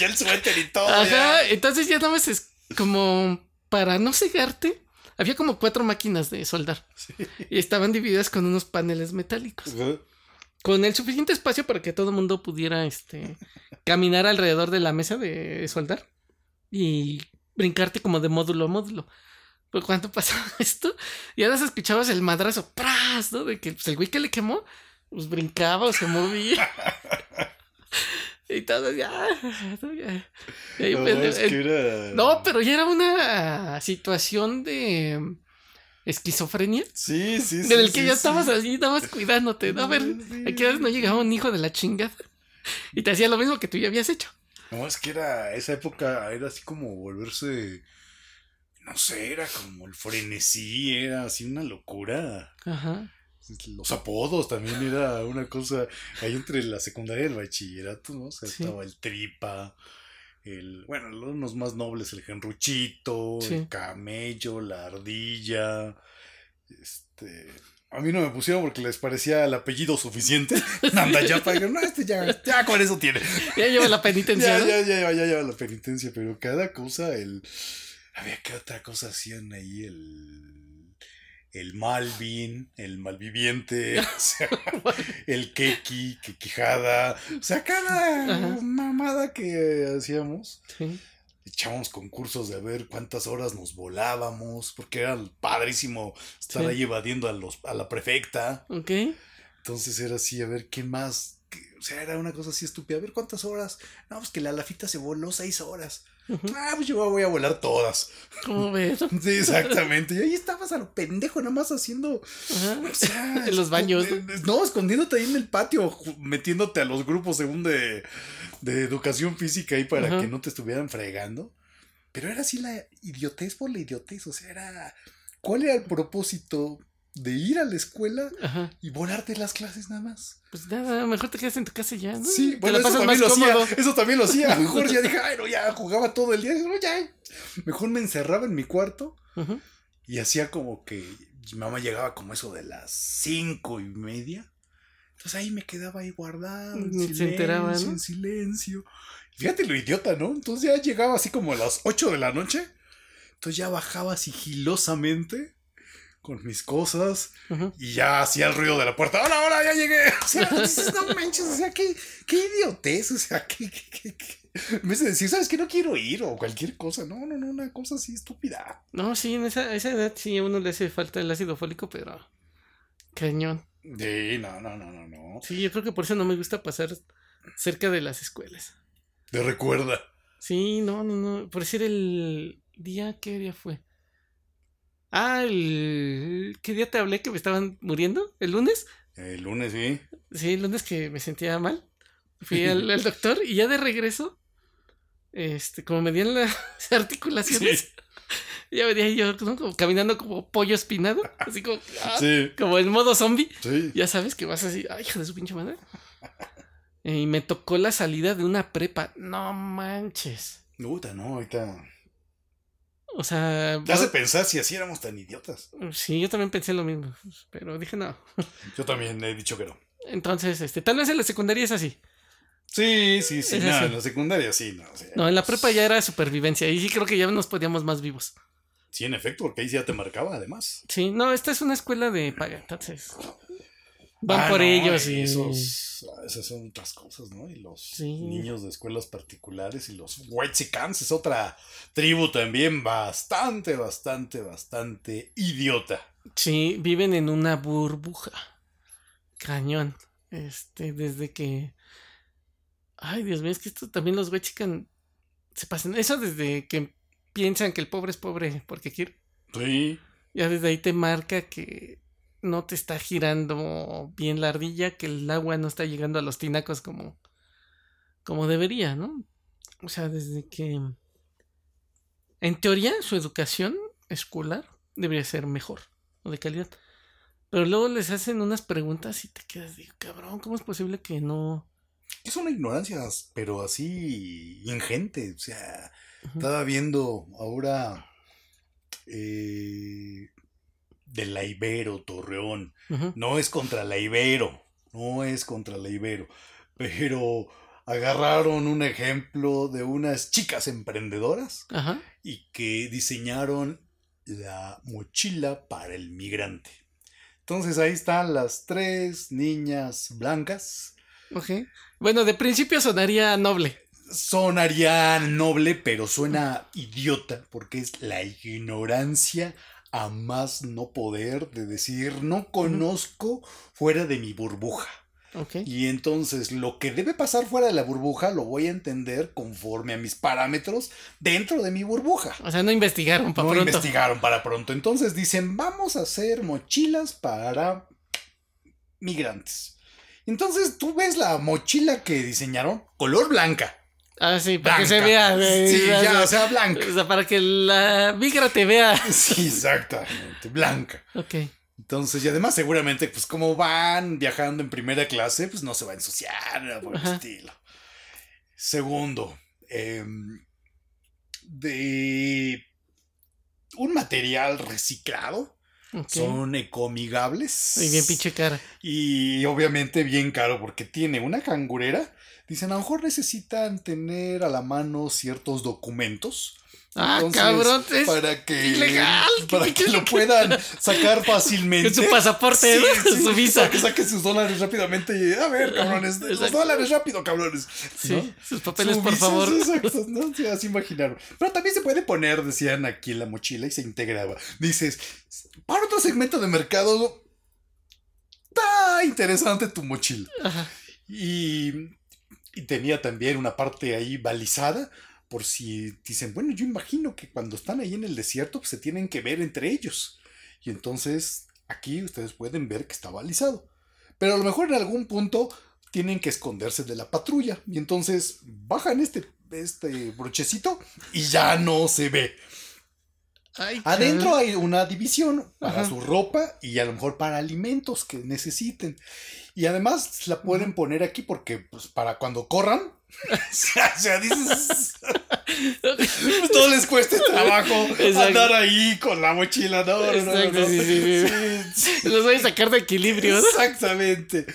Ya el suéter y todo. Ajá, ya. entonces ya nada más es como para no cegarte. Había como cuatro máquinas de soldar y estaban divididas con unos paneles metálicos. Con el suficiente espacio para que todo el mundo pudiera este, caminar alrededor de la mesa de soldar y brincarte como de módulo a módulo. Pero cuando pasaba <laughs> esto, y ahora escuchabas el madrazo, ¡pras! ¿no? De que pues, el güey que le quemó, pues brincaba o se movía. <laughs> y todo ya. Y ahí, No, pues, es eh, que era- no, pero ya era una situación de esquizofrenia. Sí, sí, sí. En el que sí, ya sí. estabas así, estabas cuidándote. ¿no? A ver, aquí no llegaba un hijo de la chingada. Y te hacía lo mismo que tú ya habías hecho. No, es que era, esa época era así como volverse, no sé, era como el frenesí, era así una locura. Ajá. Los apodos también era una cosa, ahí entre la secundaria y el bachillerato, ¿no? O sea, Sí. estaba el tripa, el, bueno, unos más nobles, el genruchito, Sí. el camello, la ardilla, este... A mí no me pusieron porque les parecía el apellido suficiente. <laughs> Nandayapa, dijeron, no, este ya, ya con eso tiene. <laughs> Ya lleva la penitencia, Ya, ¿no? ya, ya, ya lleva la penitencia, pero cada cosa, el. Había que otra cosa hacían ahí, el. El Malvin, el malviviente, <laughs> o sea, el Keki, que quijada. O sea, cada Ajá. mamada que hacíamos, Sí. Echábamos concursos de ver cuántas horas nos volábamos, porque era padrísimo estar Sí. ahí evadiendo a, los, a la prefecta. Ok. Entonces era así, a ver qué más. o sea, era una cosa así estúpida. A ver cuántas horas. No, pues que la lafita se voló seis horas. Ah, pues yo voy a volar todas. ¿Cómo ves? <laughs> Sí, exactamente. Y ahí estabas a lo pendejo, nada más haciendo. O sea, <laughs> En los baños, No, escondiéndote ahí en el patio, metiéndote a los grupos según de, de educación física ahí para que no te estuvieran fregando. Pero era así la idiotez por la idiotez. O sea, era. ¿Cuál era el propósito de ir a la escuela Ajá. y volarte las clases nada más? Pues nada, mejor te quedas en tu casa ya, ¿no? Sí, bueno, eso también, lo hacía, eso también lo hacía. Mejor ya dije, <laughs> ay, no, ya jugaba todo el día. No, ya. Mejor me encerraba en mi cuarto y hacía como que mi mamá llegaba como eso de las cinco y media. Entonces ahí me quedaba ahí guardado, en Ni se silencio, enteraba, ¿no? en silencio. Fíjate lo idiota, ¿no? Entonces ya llegaba así como a las 8 de la noche. Entonces ya bajaba sigilosamente con mis cosas y ya hacía el ruido de la puerta. ¡Hola, hola! Ya llegué. <laughs> O sea, dices, no manches, o sea, qué, qué idiotez, o sea, qué, qué, qué- qué- En vez de decir, ¿sabes que No quiero ir o cualquier cosa. No, no, no, una cosa así estúpida. No, sí, en esa, esa edad sí a uno le hace falta el ácido fólico, pero. Cañón. Sí, no, no, no, no, no. Sí, yo creo que por eso no me gusta pasar cerca de las escuelas. Te recuerda. Sí, no, no, no. Por decir el día, ¿qué día fue? Ah, el... ¿Qué día te hablé que me estaban muriendo? ¿El lunes? El lunes, sí. Sí, el lunes que me sentía mal. Fui <laughs> al, al doctor y ya de regreso, este, como me dieron las <laughs> articulaciones, Sí. <laughs> ya venía yo caminando como pollo espinado, así como, ah, Sí. como en modo zombie. Sí. Ya sabes que vas así, ay, hija de su pinche madre. Y me tocó la salida de una prepa. No manches. Puta, no, ahorita. O sea, Te hace pensar si así éramos tan idiotas. sí, yo también pensé lo mismo, pero dije no. <laughs> Yo también he dicho que no. Entonces, este, tal vez en la secundaria es así. Sí, sí, sí. Es No, así. en la secundaria sí, no. No, en la prepa ya era supervivencia y sí creo que ya nos podíamos más vivos. Sí, en efecto, porque ahí sí ya te marcaba, además. Sí, no, esta es una escuela de paga, entonces van Ah, por no, ellos y Esos, esas son otras cosas, ¿no? Y los Sí. niños de escuelas particulares y los Whitexicans es otra tribu también bastante, bastante, bastante idiota. sí, viven en una burbuja. Cañón. Este, desde que Ay, Dios mío, es que esto también los chican se pasan. Eso desde que piensan que el pobre es pobre porque quiere. Sí. Ya desde ahí te marca que no te está girando bien la ardilla, que el agua no está llegando a los tinacos como, como debería, ¿no? O sea, desde que... En teoría, su educación escolar debería ser mejor o de calidad. Pero luego les hacen unas preguntas y te quedas de, cabrón, ¿cómo es posible que no? Es una ignorancia, pero así ingente. O sea, estaba viendo ahora eh, de la Ibero, Torreón. No es contra la Ibero, no es contra la Ibero, pero agarraron un ejemplo de unas chicas emprendedoras y que diseñaron la mochila para el migrante. Entonces ahí están las tres niñas blancas. Ok. Bueno, de principio sonaría noble. Sonaría noble, pero suena idiota porque es la ignorancia a más no poder de decir no conozco fuera de mi burbuja. Y entonces lo que debe pasar fuera de la burbuja lo voy a entender conforme a mis parámetros dentro de mi burbuja. O sea, no investigaron para no pronto. investigaron para pronto. Entonces dicen, vamos a hacer mochilas para migrantes. Entonces tú ves la mochila que diseñaron, color blanca. Ah, sí, para que se vea. Sí, ya, o sea, blanca. O sea, para que la migra te vea. <laughs> Sí, exactamente, blanca. Ok. Entonces, y además seguramente, pues como van viajando en primera clase, pues no se va a ensuciar, nada por el estilo. Segundo, em, de un material reciclado, ok. son ecoamigables. Y bien pinche cara. Y obviamente bien caro porque tiene una cangurera. Dicen, a lo mejor necesitan tener a la mano ciertos documentos. Ah, Entonces, cabrón, es para que ilegal, para que lo puedan sacar fácilmente. Con su pasaporte, ¿no? Su visa. Para que saquen sus dólares rápidamente. y, A ver, cabrones, los dólares rápido, cabrones. Sí, ¿no? sus papeles, Su por visa, favor. sí, Exacto, ¿no? Sí, así imaginaron. Pero también se puede poner, decían aquí en la mochila y se integraba. Dices, para otro segmento de mercado, está interesante tu mochila. Ajá. Y, y tenía también una parte ahí balizada por si dicen, bueno, yo imagino que cuando están ahí en el desierto pues, se tienen que ver entre ellos. Y entonces aquí ustedes pueden ver que está balizado. Pero a lo mejor en algún punto tienen que esconderse de la patrulla. Y entonces bajan este, este brochecito y ya no se ve. Ay, Adentro hay una división para Ajá. su ropa y a lo mejor para alimentos que necesiten. Y además la pueden poner aquí porque pues, para cuando corran, <laughs> <laughs> o sea, dices, <laughs> pues, no les cueste trabajo Exacto. andar ahí con la mochila. No, no, no, no, Exacto, no. sí, sí, sí. Los voy a sacar de equilibrio. Exactamente.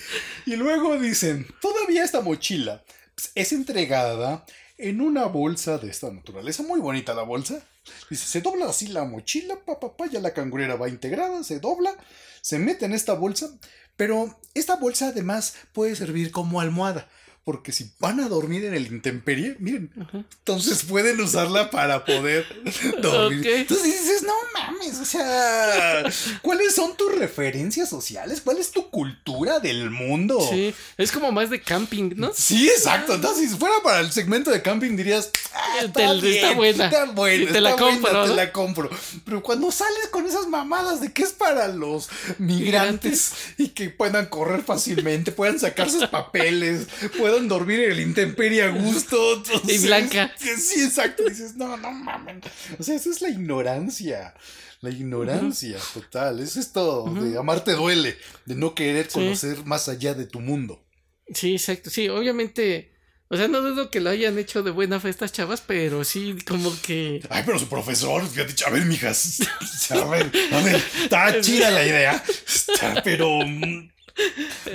Y luego dicen, todavía esta mochila pues, es entregada en una bolsa de esta naturaleza. Muy bonita la bolsa. Dice, se dobla así la mochila, pa, pa, pa, ya la cangurera va integrada, se dobla, se mete en esta bolsa. Pero esta bolsa además puede servir como almohada. Porque si van a dormir en el intemperie, miren, Ajá. entonces pueden usarla para poder <laughs> dormir. Entonces dices, no mames, o sea, ¿cuáles son tus referencias sociales? ¿Cuál es tu cultura del mundo? Sí, es como más de camping, ¿no? Sí, exacto. Entonces, si fuera para el segmento de camping, dirías, ah, Te- está, buena. Está buena, te está la buena, compro, te la compro. Pero cuando sales con esas mamadas de que es para los migrantes y que puedan correr fácilmente, puedan sacar sus papeles, puedan dormir en el intemperie a gusto. <laughs> entonces, Y blanca. Sí, exacto. Dices, no, no mames. O sea, esa es la ignorancia. La ignorancia total. Es esto de amarte duele, de no querer Sí. conocer más allá de tu mundo. Sí, exacto. Sí, obviamente. O sea, no dudo que lo hayan hecho de buena fe estas chavas, pero sí, como que. Ay, pero su profesor ya dicho, a ver, mijas, <laughs> a ver, a ver, está <laughs> chida la idea, está, pero mm,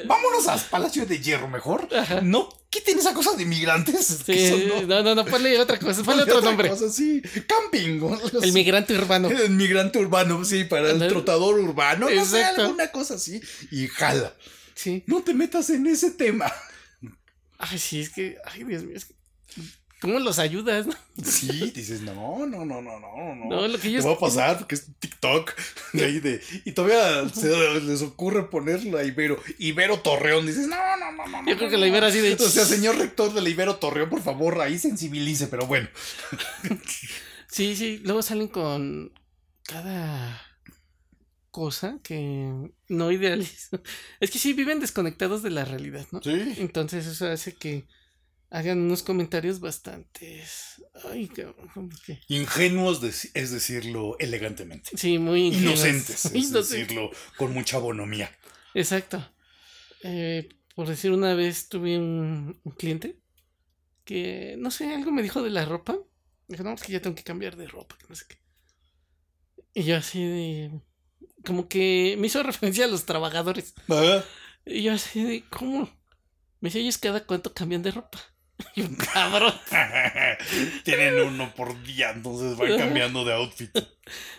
vámonos a Palacio de Hierro mejor. No quiten esa cosa de inmigrantes. que Sí, no- no, no, no, ponle otra cosa, ponle otro otra nombre. cosa, sí, camping. o El migrante urbano. El migrante urbano, sí, para el trotador urbano, no sé, alguna cosa así. Y jala, Sí. no te metas en ese tema. Ay, sí, es que. Ay, Dios mío, es que. ¿Cómo los ayudas? no? Sí, dices, no, no, no, no, no, no. No, lo que. Te va a pasar porque es TikTok. <laughs> de ahí de- y todavía se les ocurre ponerlo a Ibero. Ibero Torreón. Dices, no, no, no, no. Yo creo que la Ibero no". así de- O sea, señor rector de la Ibero Torreón, por favor, ahí sensibilice, pero bueno. <laughs> Sí, sí, luego salen con cada cosa que no idealizo. Es que sí, viven desconectados de la realidad, ¿no? Sí. Entonces eso hace que hagan unos comentarios bastante... Ay, cabrón, ¿cómo que? Ingenuos, de- es decirlo elegantemente. Sí, muy ingenuos. Inocentes, <laughs> es Inocentes. decirlo con mucha bonomía. Exacto. Eh, por decir, una vez tuve un, un cliente que, no sé, algo me dijo de la ropa. Dijo, no, es que ya tengo que cambiar de ropa, que no sé qué. Y yo así de... Como que me hizo <laughs> referencia a los trabajadores. Ah, Y yo así de, ¿cómo? Me dice, ellos cada cuánto cambian de ropa. <laughs> Y yo, cabrón. <laughs> Tienen uno por día, entonces van <laughs> cambiando de outfit.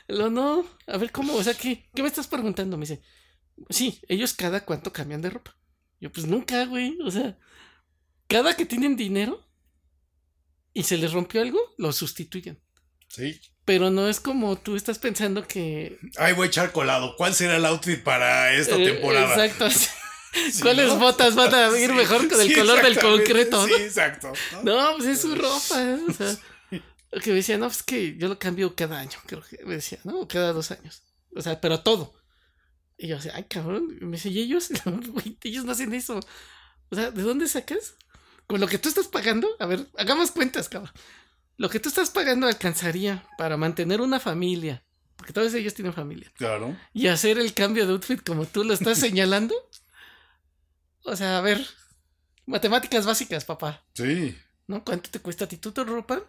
Lo no, a ver cómo, o sea, ¿qué, ¿qué me estás preguntando? Me dice, sí, ellos cada cuánto cambian de ropa. Yo, pues nunca, güey, o sea, cada que tienen dinero y se les rompió algo, lo sustituyen. Sí. Pero no es como tú estás pensando que. Ay, voy a echar colado. ¿Cuál será el outfit para esta eh, temporada? exacto. Sí, ¿Cuáles ¿no? botas van a ir Sí, mejor con el sí, color del concreto? Sí, ¿no? exacto. ¿no? No, pues es su ropa. ¿eh? O sea, <laughs> lo que me decía, no, pues que yo lo cambio cada año, creo que me decía, ¿no? Cada dos años. O sea, pero todo. Y yo decía, ay, cabrón. Y me dice, ¿y ellos? <laughs> Ellos no hacen eso. O sea, ¿de dónde sacas? Con lo que tú estás pagando, a ver, hagamos cuentas, cabrón. Lo que tú estás pagando alcanzaría para mantener una familia, porque todos ellos tienen familia, Claro. y hacer el cambio de outfit como tú lo estás <laughs> señalando. O sea, a ver, matemáticas básicas, papá. Sí. ¿no? ¿Cuánto te cuesta a ti tu, ropa?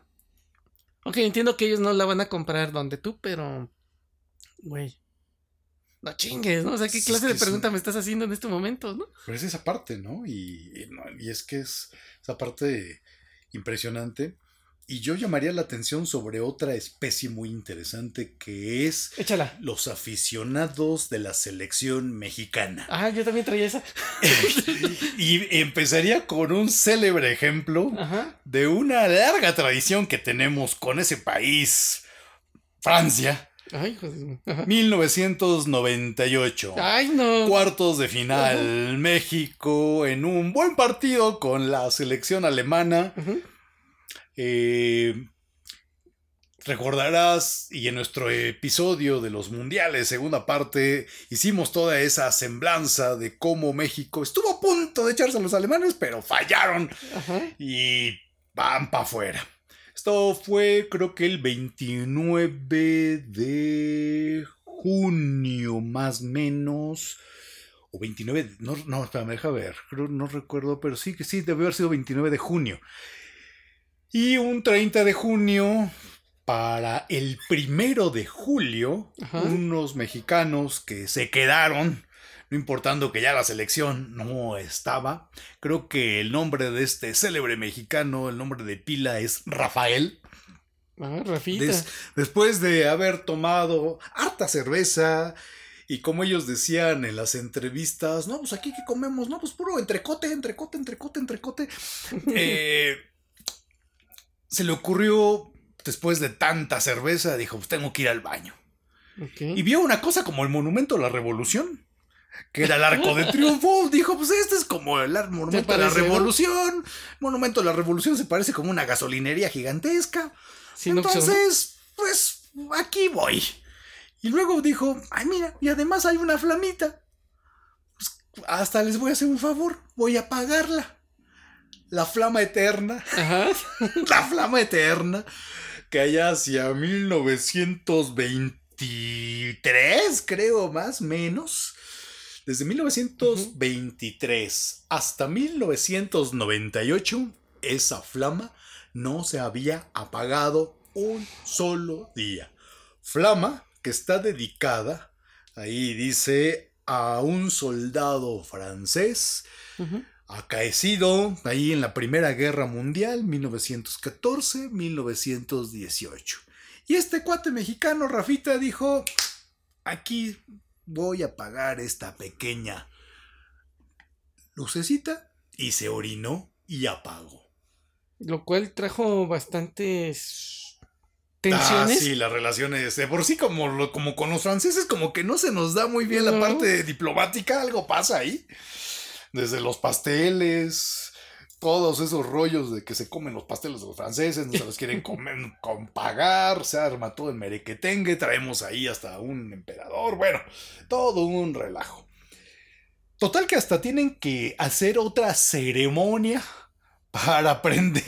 Ok, entiendo que ellos no la van a comprar donde tú, pero. Güey. No chingues, ¿no? O sea, ¿qué Es clase que de pregunta me estás haciendo en este momento, no? Pero es esa parte, ¿no? Y, y es que es esa parte impresionante. Y yo llamaría la atención sobre otra especie muy interesante que es Échala. los aficionados de la selección mexicana. Ah, yo también traía esa. <laughs> y empezaría con un célebre ejemplo Ajá. de una larga tradición que tenemos con ese país, Francia, Ay, joder. Ajá. 1998. Ay, no. Cuartos de final, México en un buen partido con la selección alemana. Ujú. Eh, recordarás, y en nuestro episodio de los mundiales, segunda parte, hicimos toda esa semblanza de cómo México estuvo a punto de echarse a los alemanes, pero fallaron Ajá. y van para afuera. Esto fue creo que el 29 de junio más o menos. O 29, de- no, no, espera, me deja ver, creo, no recuerdo, pero sí que sí, debió haber sido 29 de junio. Y un 30 de junio, para el primero de julio, Ajá. unos mexicanos que se quedaron, no importando que ya la selección no estaba, creo que el nombre de este célebre mexicano, el nombre de pila es Rafael. Ah, Rafita. Des- después de haber tomado harta cerveza Y como ellos decían en las entrevistas, no, pues aquí que comemos, no, pues puro entrecote, entrecote, entrecote, entrecote. <laughs> Eh, se le ocurrió, después de tanta cerveza, dijo, pues tengo que ir al baño. Y vio una cosa como el monumento a la revolución. Que era el arco de triunfo. <laughs> Dijo, pues este es como el monumento a la revolución. Monumento a la revolución se parece como una gasolinería gigantesca. Pues, Entonces, pues aquí voy. Y luego dijo, ay mira, y además hay una flamita. Pues, hasta les voy a hacer un favor, voy a apagarla. La flama eterna. <laughs> la flama eterna. Que allá hacia 1923, creo, más o menos. Desde 1923 hasta 1998, esa flama no se había apagado un solo día. Flama que está dedicada, ahí dice, a un soldado francés acaecido ahí en la Primera Guerra Mundial, 1914-1918. Y este cuate mexicano, Rafita, dijo, aquí voy a apagar esta pequeña lucecita y se orinó y apagó. Lo cual trajo bastantes tensiones. Ah, sí, las relaciones. De por sí, como, como con los franceses, como que no se nos da muy bien la parte diplomática, algo pasa ahí. Desde los pasteles, todos esos rollos de que se comen los pasteles de los franceses, no se los quieren <laughs> comer, con pagar, se arma todo el merequetengue, traemos ahí hasta un emperador, bueno, todo un relajo. Total que hasta tienen que hacer otra ceremonia para aprender.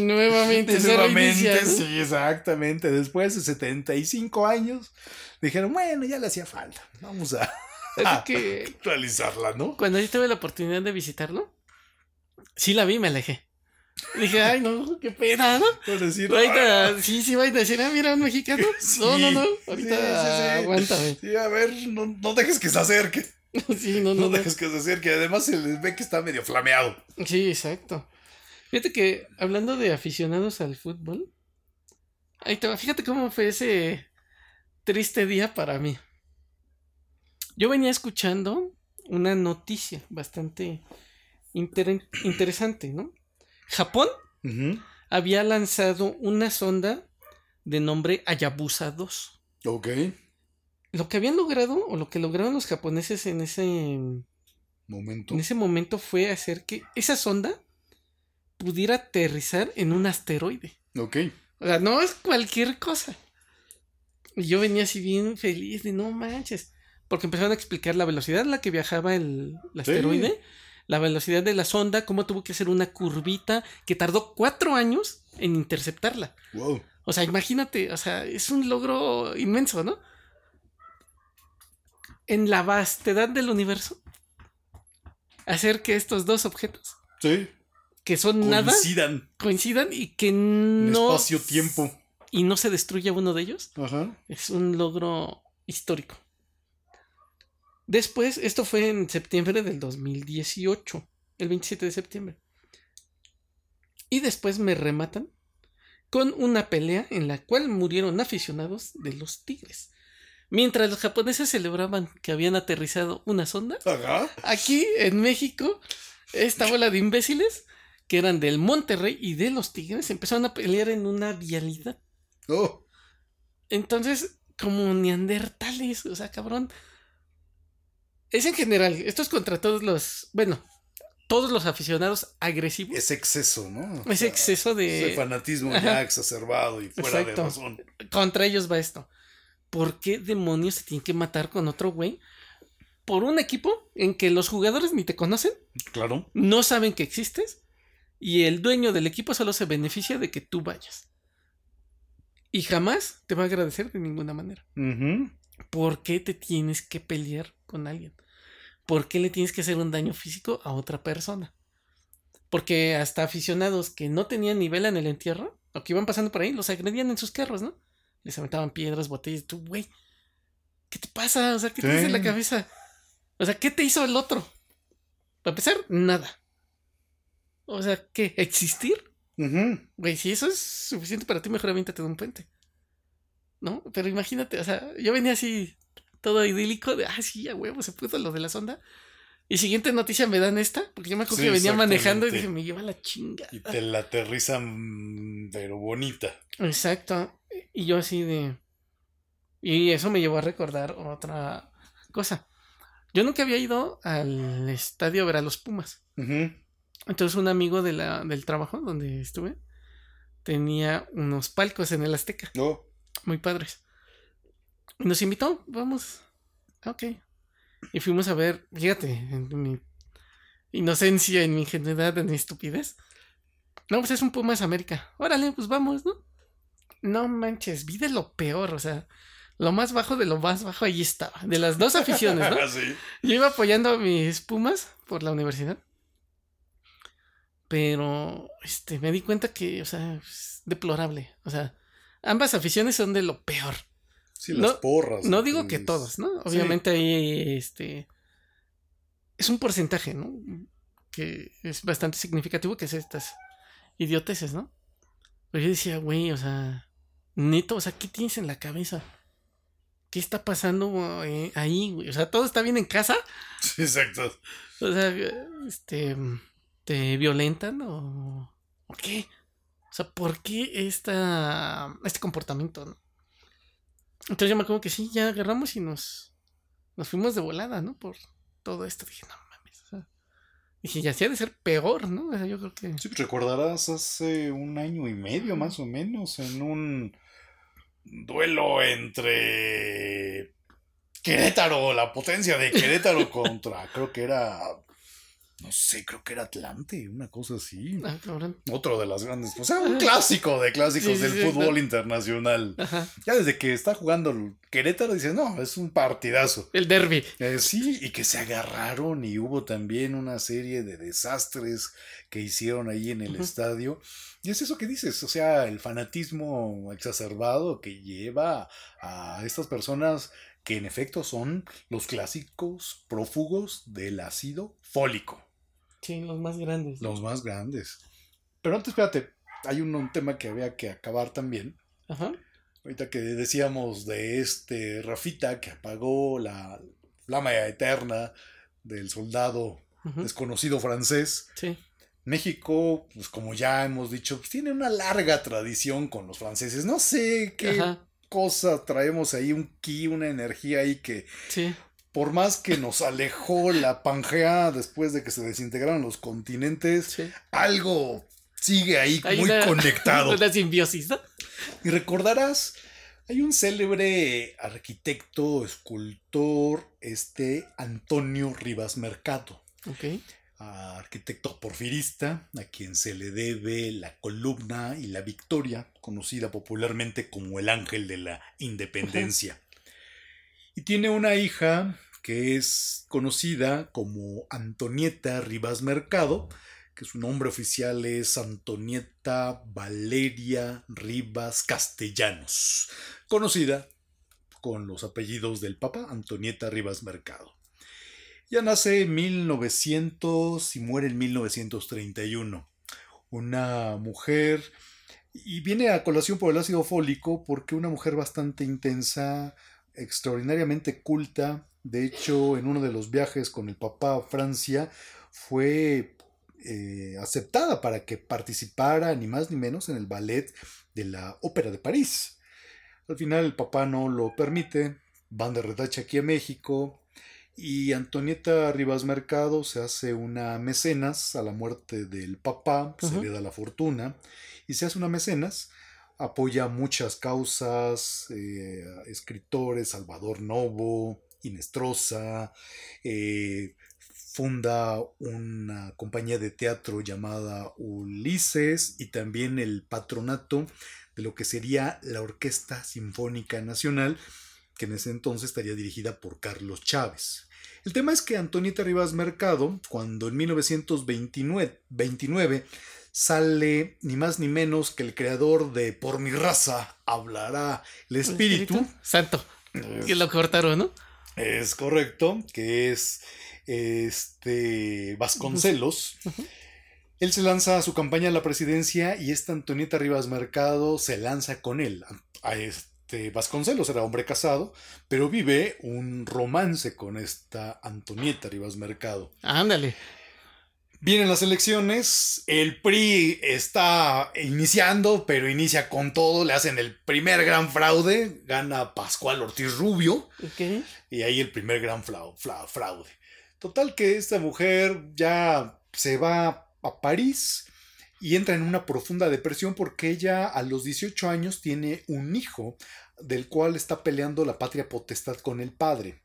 nuevamente, nuevamente, sí, exactamente. Después de 75 años, dijeron, bueno, ya le hacía falta. Vamos a, actualizarla, ¿no? Cuando yo tuve la oportunidad de visitarlo, sí la vi, me alejé. Dije, ay, no, qué pena, ¿no? Por decir, ahorita, sí, sí, va a decir, ah, mira, un mexicano. <laughs> no, no, no, ahorita aguántame. Sí, a ver, no, no dejes que se acerque. <laughs> sí, no, no. No dejes que se acerque. Además, se les ve que está medio flameado. Sí, exacto. Fíjate que hablando de aficionados al fútbol, ahí te fíjate cómo fue ese triste día para mí. Yo venía escuchando una noticia bastante interesante, ¿no? Japón había lanzado una sonda de nombre Hayabusa 2. Ok. Lo que habían logrado, o lo que lograron los japoneses en ese momento, en ese momento fue hacer que esa sonda pudiera aterrizar en un asteroide. Ok. O sea, no es cualquier cosa. Y yo venía así bien feliz de no manches. Porque empezaron a explicar la velocidad a la que viajaba el, asteroide, la velocidad de la sonda, cómo tuvo que hacer una curvita que tardó cuatro años en interceptarla. Wow. O sea, imagínate, o sea, es un logro inmenso, ¿no? En la vastedad del universo, hacer que estos dos objetos sí que son nada. Coincidan y que no. Espacio-tiempo. Y no se destruya uno de ellos. Ajá. Es un logro histórico. Después, esto fue en septiembre del 2018. El 27 de septiembre. Y después me rematan con una pelea en la cual murieron aficionados de los Tigres. Mientras los japoneses celebraban que habían aterrizado una sonda, Ajá. aquí en México, esta bola de imbéciles que eran del Monterrey y de los Tigres, empezaron a pelear en una vialidad. Oh. Entonces, como neandertales, o sea, cabrón. Es en general, esto es contra todos los, bueno, todos los aficionados agresivos. Es exceso, ¿no? es exceso de... Ese fanatismo ya exacerbado y fuera de razón. Contra ellos va esto. ¿Por qué demonios se tienen que matar con otro güey? Por un equipo en que los jugadores ni te conocen. Claro. No saben que existes y el dueño del equipo solo se beneficia de que tú vayas. Y jamás te va a agradecer de ninguna manera. ¿Por qué te tienes que pelear con alguien? ¿Por qué le tienes que hacer un daño físico a otra persona? Porque hasta aficionados que no tenían nivel en el entierro, o que iban pasando por ahí, los agredían en sus carros, ¿no? Les aventaban piedras, botellas. Tú, güey, ¿qué te pasa? O sea, ¿qué te tienes en la cabeza? O sea, ¿qué te hizo el otro? Para empezar, nada. O sea, ¿qué? ¿Existir? Güey, si eso es suficiente para ti, mejor aviéntate de un puente. ¿No? Pero imagínate, o sea, yo venía así todo idílico, de, ah, sí, a huevo, se puso lo de la sonda. Y siguiente noticia me dan esta, porque yo me acuerdo Sí, que venía manejando y dije, me lleva la chinga. Y te la aterrizan, pero bonita. Exacto. Y yo así de... Y eso me llevó a recordar otra cosa. Yo nunca había ido al estadio a ver a los Pumas. Entonces un amigo de la, del trabajo donde estuve tenía unos palcos en el Azteca, No. muy padres. Nos invitó, vamos. Ok. Y fuimos a ver, fíjate, en mi inocencia, en mi ingenuidad, en mi estupidez. No, pues es un Pumas América. Órale, pues vamos, ¿no? No manches, vi de lo peor, o sea, lo más bajo de lo más bajo ahí estaba. De las dos aficiones, ¿no? <laughs> Sí. Yo iba apoyando a mis Pumas por la universidad. Pero, este, me di cuenta que, o sea, es deplorable. O sea, ambas aficiones son de lo peor. Sí, las No- porras. No digo que todos, ¿no? Obviamente ahí, este, es un porcentaje, ¿no? Que es bastante significativo que es estas idioteces, ¿no? Pero yo decía, güey, o sea, neto, o sea, ¿qué tienes en la cabeza? ¿Qué está pasando eh, ahí, güey? O sea, todo está bien en casa. <laughs> Sí, exacto. O sea, este, ¿te violentan o, o qué? O sea, ¿por qué esta, este comportamiento? no? Entonces yo me acuerdo que sí, ya agarramos y nos, nos fuimos de volada, ¿no? Por todo esto. Dije, no mames. O sea, dije, ya sí ha de ser peor, ¿no? O sea, yo creo que... Sí, pues recordarás hace un año y medio más o menos en un duelo entre Querétaro, la potencia de Querétaro <laughs> contra, creo que era, no sé, creo que era Atlante, una cosa así. Ah. Otro de las grandes, o sea, un clásico de clásicos Sí, del sí, fútbol internacional. Ajá. Ya desde que está jugando Querétaro dices, no, es un partidazo. El derby. Eh, sí, y que se agarraron y hubo también una serie de desastres que hicieron ahí en el estadio. Y es eso que dices, o sea, el fanatismo exacerbado que lleva a estas personas que en efecto son los clásicos prófugos del ácido fólico, Sí, los más grandes. los más grandes. Pero antes, espérate, hay un, un tema que había que acabar también. Ajá. Ahorita que decíamos de este Rafita que apagó la flama eterna del soldado desconocido francés. Sí. México, pues como ya hemos dicho, pues, tiene una larga tradición con los franceses. No sé qué Ajá. cosa traemos ahí, un ki, una energía ahí que Sí. Por más que nos alejó la Pangea después de que se desintegraron los continentes, Sí. algo sigue ahí Hay muy una- conectado. <laughs> Una simbiosis, ¿no? Y recordarás, hay un célebre arquitecto, escultor, este Antonio Rivas Mercado, Ok. arquitecto porfirista, a quien se le debe la columna y la victoria, conocida popularmente como el ángel de la independencia. Y tiene una hija que es conocida como Antonieta Rivas Mercado, que su nombre oficial es Antonieta Valeria Rivas Castellanos, conocida con los apellidos del Papa, Antonieta Rivas Mercado. Ya nace en 1900 y muere en 1931. Una mujer, y viene a colación por el ácido fólico porque una mujer bastante intensa, extraordinariamente culta. De hecho, en uno de los viajes con el papá a Francia, fue eh, aceptada para que participara ni más ni menos en el ballet de la Ópera de París. Al final el papá no lo permite, van de retache aquí a México y Antonieta Rivas Mercado se hace una mecenas a la muerte del papá, se le da la fortuna y se hace una mecenas, apoya muchas causas, eh, escritores, Salvador Novo, Inestrosa, eh, funda una compañía de teatro llamada Ulises y también el patronato de lo que sería la Orquesta Sinfónica Nacional, que en ese entonces estaría dirigida por Carlos Chávez. El tema es que Antonieta Rivas Mercado, cuando en 1929 29, sale ni más ni menos que el creador de Por mi raza hablará el espíritu. Santo. Es- Que lo cortaron, ¿no? es correcto, que es este Vasconcelos. Él se lanza a su campaña a la presidencia y esta Antonieta Rivas Mercado se lanza con él. A- es- este Vasconcelos era hombre casado, pero vive un romance con esta Antonieta Rivas Mercado. Ándale. Vienen las elecciones, el PRI está iniciando, pero inicia con todo, le hacen el primer gran fraude, gana Pascual Ortiz Rubio, y ahí el primer gran fraude. Total que esta mujer ya se va a París y entra en una profunda depresión porque ella a los 18 años tiene un hijo del cual está peleando la patria potestad con el padre.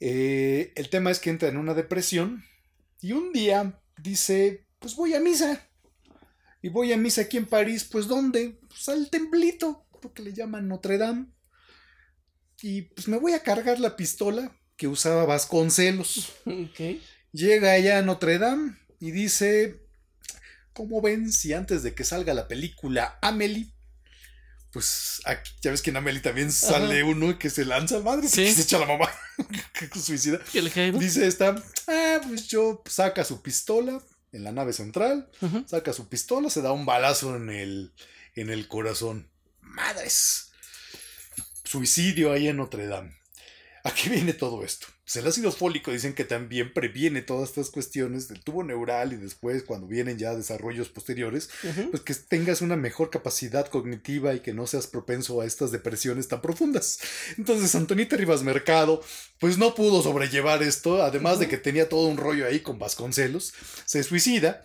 Eh, el tema es que entra en una depresión y un día dice, pues voy a misa. Y voy a misa aquí en París, pues ¿dónde? Pues al templito, porque le llaman Notre Dame. Y pues me voy a cargar la pistola que usaba Vasconcelos. <laughs> Ok. Llega allá a Notre Dame y dice, ¿cómo ven si antes de que salga la película Amelie? Pues aquí, ya ves que en Amelie también sale uno que se lanza, madre, Sí. que se echa la mamá, <laughs> que suicida. Dice esta, ah, pues yo saca su pistola en la nave central, saca su pistola, se da un balazo en el, en el corazón. Madres. Suicidio ahí en Notre Dame. ¿A qué viene todo esto? Pues el ácido fólico dicen que también previene todas estas cuestiones del tubo neural y después cuando vienen ya desarrollos posteriores, pues que tengas una mejor capacidad cognitiva y que no seas propenso a estas depresiones tan profundas. Entonces Antonita Rivas Mercado, pues no pudo sobrellevar esto, además de que tenía todo un rollo ahí con Vasconcelos, se suicida.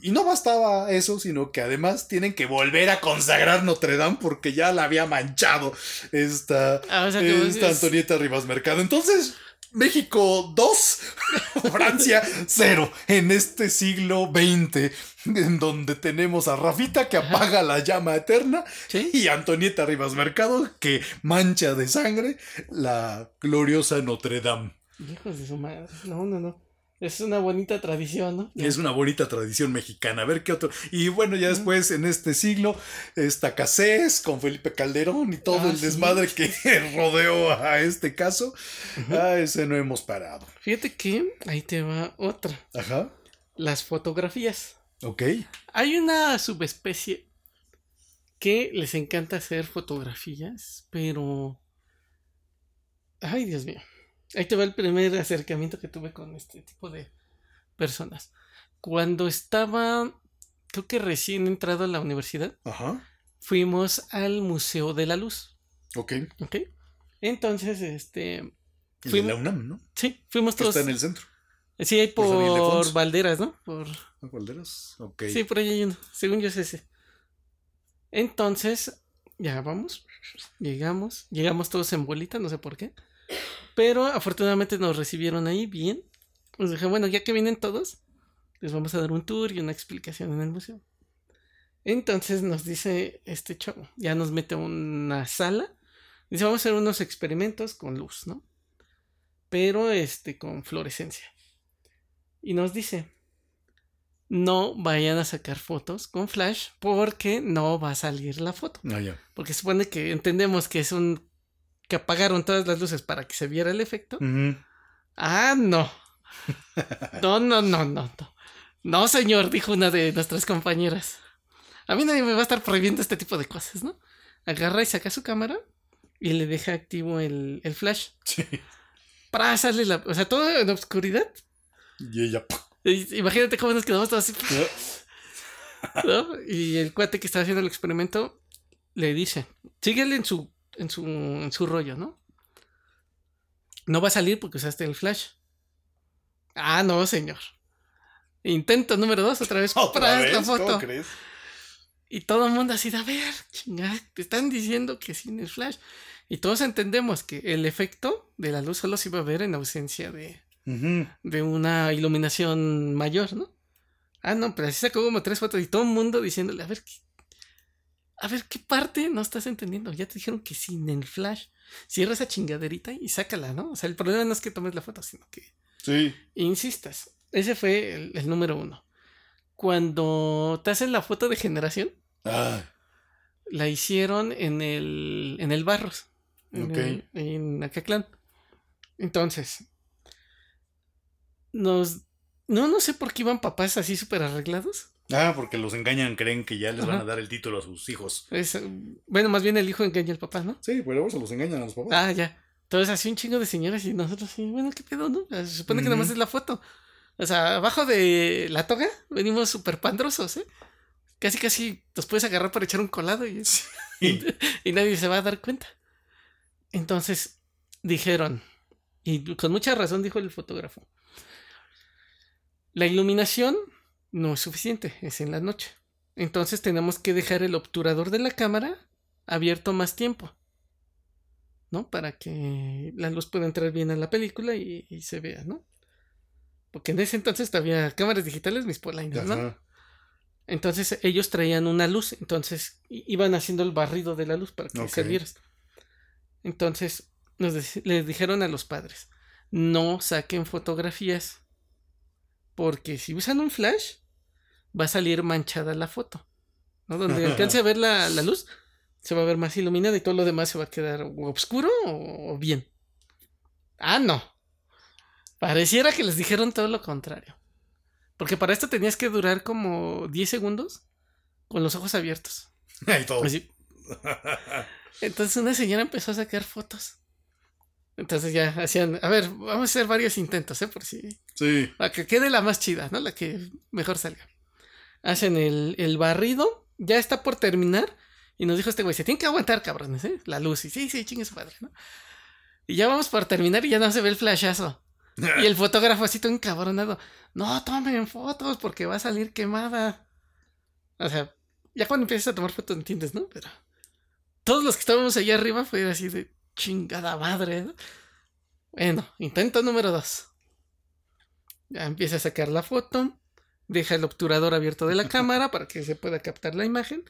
Y no bastaba eso, sino que además tienen que volver a consagrar Notre Dame porque ya la había manchado esta, Ah, o sea que esta es- Antonieta Rivas Mercado. Entonces, México 2, <laughs> Francia 0, en este siglo XX, en donde tenemos a Rafita que Ajá. apaga la llama eterna Sí. y Antonieta Rivas Mercado que mancha de sangre la gloriosa Notre Dame. Hijos de su madre. No, no, no. Es una bonita tradición, ¿no? Es una bonita tradición mexicana. A ver qué otro. Y bueno, ya después en este siglo, esta Casés con Felipe Calderón y todo Ah, el sí. desmadre que <laughs> rodeó a este caso. A ese no hemos parado. Fíjate que ahí te va otra. Ajá. Las fotografías. Ok. Hay una subespecie que les encanta hacer fotografías, pero... Ay, Dios mío. Ahí te va el primer acercamiento que tuve con este tipo de personas. Cuando estaba, creo que recién entrado a la universidad, Ajá. fuimos al Museo de la Luz. Ok. ¿Ok? Entonces, este... Fuimos- la UNAM, ¿no? Sí, fuimos todos... está en el centro. Sí, hay por San por. Valderas, ¿no? Por... ¿A Valderas? Ok. Sí, por ahí hay uno. Según yo es ese. Entonces, ya vamos. Llegamos. Llegamos todos en bolita, no sé por qué. Pero afortunadamente nos recibieron ahí bien. Nos dije, bueno, ya que vienen todos, les vamos a dar un tour y una explicación en el museo. Entonces nos dice este chavo, ya nos mete a una sala. Dice, vamos a hacer unos experimentos con luz, ¿no? Pero este, con fluorescencia. Y nos dice, no vayan a sacar fotos con flash porque no va a salir la foto. Ah, ya. Porque supone que entendemos que es un... que apagaron todas las luces para que se viera el efecto. Ah, no. No, no, no, no, no. No, señor, dijo una de nuestras compañeras. A mí nadie me va a estar prohibiendo este tipo de cosas, ¿no? Agarra y saca su cámara y le deja activo el, el flash. Sí. Para sale la... O sea, todo en oscuridad. Y ella. Imagínate cómo nos quedamos todos así. ¿no? Y el cuate que está haciendo el experimento le dice, síguele en su, en su, en su rollo, ¿no? No va a salir porque usaste el flash. Ah, no, señor. Intento número dos, otra vez. <laughs> ¿Otra vez? la ¿Cómo foto. crees? Y todo el mundo así de, a ver, chingada, te están diciendo que sin el flash. Y todos entendemos que el efecto de la luz solo se iba a ver en ausencia de, de una iluminación mayor, ¿no? Ah, no, pero así sacó como tres fotos y todo el mundo diciéndole, a ver, ¿qué, a ver, ¿qué parte no estás entendiendo? Ya te dijeron que sin el flash, cierra esa chingaderita y sácala, ¿no? O sea, el problema no es que tomes la foto, sino que Sí. insistas. Ese fue el, el número uno. Cuando te hacen la foto de generación, Ah, la hicieron en el, en el Barros, en, Ok. el- en Acatlán. Entonces, nos... No, no sé por qué iban papás así súper arreglados. Ah, porque los engañan, creen que ya les van a dar el título a sus hijos. Es, bueno, más bien el hijo engaña al papá, ¿no? Sí, luego se los engañan a los papás. Ah, ya. Entonces así un chingo de señoras y nosotros sí, bueno, ¿qué pedo, no? Se supone que nada más es la foto. O sea, abajo de la toga venimos súper pandrosos, ¿eh? Casi, casi nos puedes agarrar para echar un colado <laughs> y, y, nadie se va a dar cuenta. Entonces dijeron, y con mucha razón dijo el fotógrafo, la iluminación no es suficiente, es en la noche. Entonces tenemos que dejar el obturador de la cámara abierto más tiempo. ¿No? Para que la luz pueda entrar bien a la película y, se vea, ¿no? Porque en ese entonces había cámaras digitales, mis polainas, ¿no? Entonces ellos traían una luz, entonces iban haciendo el barrido de la luz para que se vieras. Entonces les dijeron a los padres, no saquen fotografías, porque si usan un flash, va a salir manchada la foto. ¿no? Donde <laughs> alcance a ver la, luz, se va a ver más iluminada y todo lo demás se va a quedar oscuro o bien. Ah, no. Pareciera que les dijeron todo lo contrario. Porque para esto tenías que durar como 10 segundos con los ojos abiertos. <laughs> Entonces una señora empezó a sacar fotos. Entonces ya hacían, a ver, vamos a hacer varios intentos, ¿eh? Por si... Sí. Para que quede la más chida, ¿no? La que mejor salga. Hacen el, el barrido, ya está por terminar. Y nos dijo este güey, se tiene que aguantar, cabrones, ¿eh? La luz. Y sí, sí, chingue su padre, ¿no? Y ya vamos por terminar y ya no se ve el flashazo. <laughs> y el fotógrafo así todo encabronado. No tomen fotos porque va a salir quemada. O sea, ya cuando empiezas a tomar fotos entiendes, ¿no? Pero todos los que estábamos allá arriba fue así de chingada madre. ¿no? Bueno, intento número dos. Ya empieza a sacar la foto. Deja el obturador abierto de la cámara para que se pueda captar la imagen.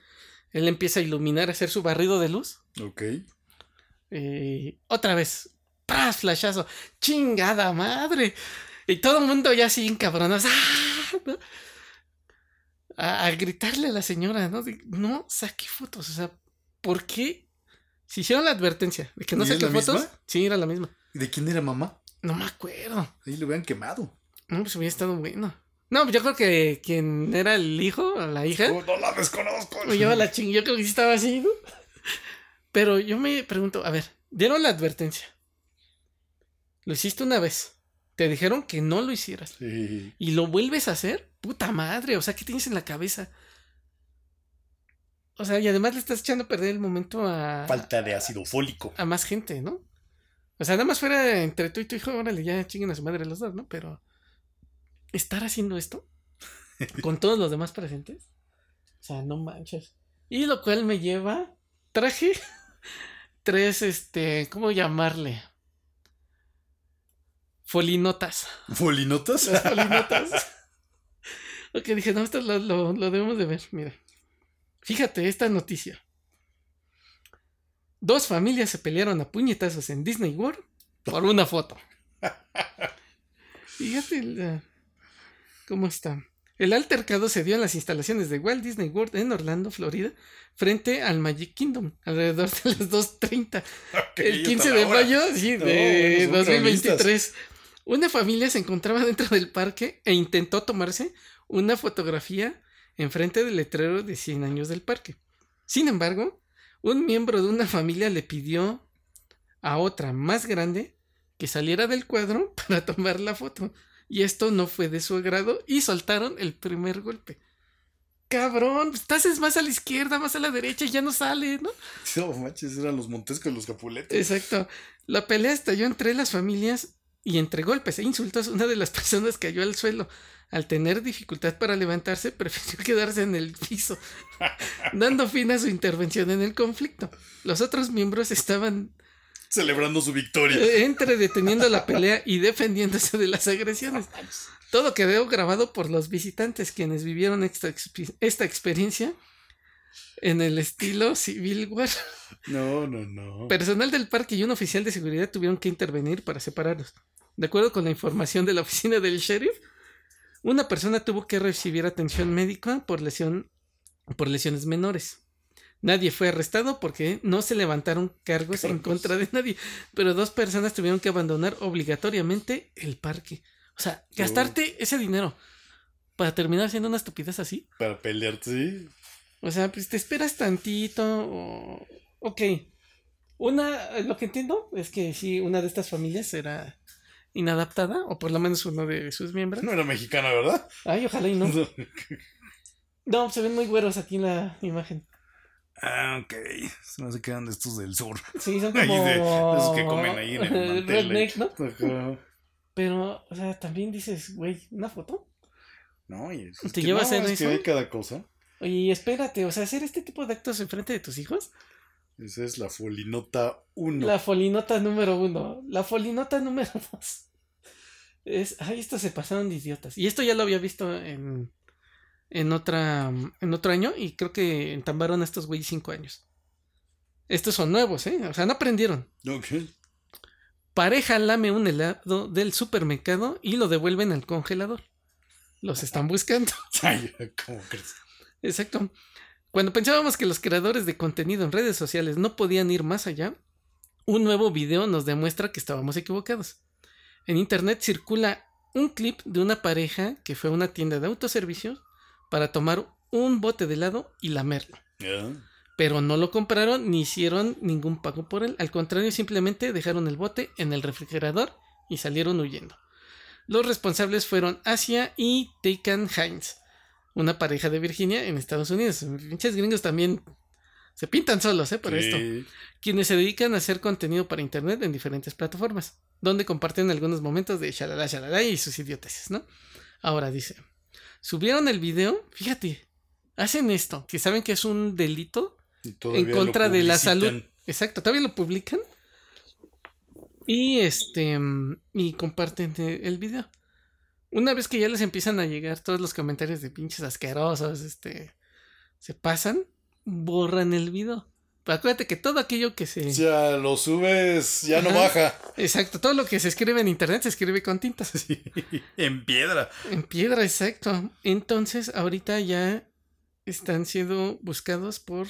Él empieza a iluminar, a hacer su barrido de luz. Ok. Eh, otra vez. ¡Pras! Flashazo. ¡Chingada madre! Y todo el mundo ya así encabronados. ¡Ah! A, gritarle a la señora, ¿no? no saque fotos. O sea, ¿por qué? Si hicieron la advertencia de que no saque fotos. Sí, era la misma. ¿Y de quién era mamá? No me acuerdo. Ahí lo hubieran quemado. No, pues hubiera estado bueno. No, pues yo creo que quien era el hijo la hija. no la desconozco. Me lleva la ching. Yo creo que sí estaba así, ¿no? Pero yo me pregunto, a ver, dieron la advertencia. Lo hiciste una vez. Te dijeron que no lo hicieras. Sí. Y lo vuelves a hacer. Puta madre. O sea, ¿qué tienes en la cabeza? O sea, y además le estás echando a perder el momento a. Falta de ácido fólico. A más gente, ¿no? O sea, nada más fuera entre tú y tu hijo, órale, ya chinguen a su madre los dos, ¿no? Pero. Estar haciendo esto <laughs> con todos los demás presentes. O sea, no manches. Y lo cual me lleva. Traje <laughs> tres, este. ¿Cómo llamarle? Folinotas. ¿Folinotas? Folinotas. <laughs> ok, dije, no, esto lo, lo, debemos de ver. Mira. Fíjate esta noticia. Dos familias se pelearon a puñetazos en Disney World por una foto. Fíjate cómo está. El altercado se dio en las instalaciones de Walt Disney World en Orlando, Florida, frente al Magic Kingdom, alrededor de las 2.30. el 15 de mayo sí, de 2023. Una familia se encontraba dentro del parque e intentó tomarse una fotografía enfrente del letrero de 100 años del parque. Sin embargo, un miembro de una familia le pidió a otra más grande que saliera del cuadro <laughs> para tomar la foto. Y esto no fue de su agrado y soltaron el primer golpe. Cabrón, estás más a la izquierda, más a la derecha y ya no sale, ¿no? <laughs> No manches, eran los montescos y los capuletos. Exacto. La pelea estalló entre las familias y entre golpes e insultos, una de las <laughs> personas cayó al suelo. Al tener dificultad para levantarse, <laughs> prefirió quedarse en el piso, dando fin a su intervención en el conflicto. Los otros miembros estaban celebrando su victoria. Eh, entre deteniendo la pelea y defendiéndose de las agresiones. Todo quedó grabado por los visitantes quienes vivieron esta, esta experiencia en el estilo Civil War. No, no, no. Personal del parque y un oficial de seguridad tuvieron que intervenir para separarlos. De acuerdo con la información de la oficina del sheriff, una persona tuvo que recibir atención médica por lesión por lesiones menores. Nadie fue arrestado porque no se levantaron cargos en contra de nadie, pero dos personas tuvieron que abandonar obligatoriamente el parque. O sea, gastarte ese dinero para terminar haciendo una estupidez así. Para pelearte, sí. O sea, pues te esperas tantito. o- Ok. Una, lo que entiendo es que sí, una de estas familias era inadaptada, o por lo menos uno de sus miembros. No era mexicana, ¿verdad? Ay, ojalá y no. <laughs> No, se ven muy güeros aquí en la imagen. Ah, ok. Se me hace que eran de estos del sur. Sí, son <laughs> como... de, de esos que comen ahí en el. <laughs> Redneck, ¿no? Ajá. Pero, o sea, también dices, güey, ¿una foto? No, y es, ¿Te que llevas no, en es que eso? hay cada cosa. Oye, espérate, o sea, hacer este tipo de actos enfrente de tus hijos. Esa es la folinota 1. La folinota número uno. La folinota número <laughs> dos. Es, ay, estos se pasaron de idiotas. Y esto ya lo había visto en, en otra, en otro año y creo que entambaron a estos güeyes cinco años. Estos son nuevos, ¿eh? O sea, no aprendieron. Pareja lame un helado del supermercado y lo devuelven al congelador. Los están buscando. <laughs> ¿cómo crees? Exacto. Cuando pensábamos que los creadores de contenido en redes sociales no podían ir más allá, un nuevo video nos demuestra que estábamos equivocados. En internet circula un clip de una pareja que fue a una tienda de autoservicios para tomar un bote de helado y lamerlo. Pero no lo compraron ni hicieron ningún pago por él. Al contrario, simplemente dejaron el bote en el refrigerador y salieron huyendo. Los responsables fueron Asia y Taken Hines, una pareja de Virginia en Estados Unidos. Pinches gringos también se pintan solos, ¿eh? Por esto. Quienes se dedican a hacer contenido para internet en diferentes plataformas, donde comparten algunos momentos de shalala shalala y sus idioteces, ¿no? Ahora dice, subieron el video, fíjate, hacen esto, que saben que es un delito en contra de la salud. Exacto, todavía lo publican. Y este y comparten el video. Una vez que ya les empiezan a llegar todos los comentarios de pinches asquerosos, este se pasan, borran el video. Pero acuérdate que todo aquello que se sea, lo subes, ya no baja. Exacto, todo lo que se escribe en internet se escribe con tinta. <laughs> Sí, en piedra. En piedra, exacto. Entonces, ahorita ya están siendo buscados por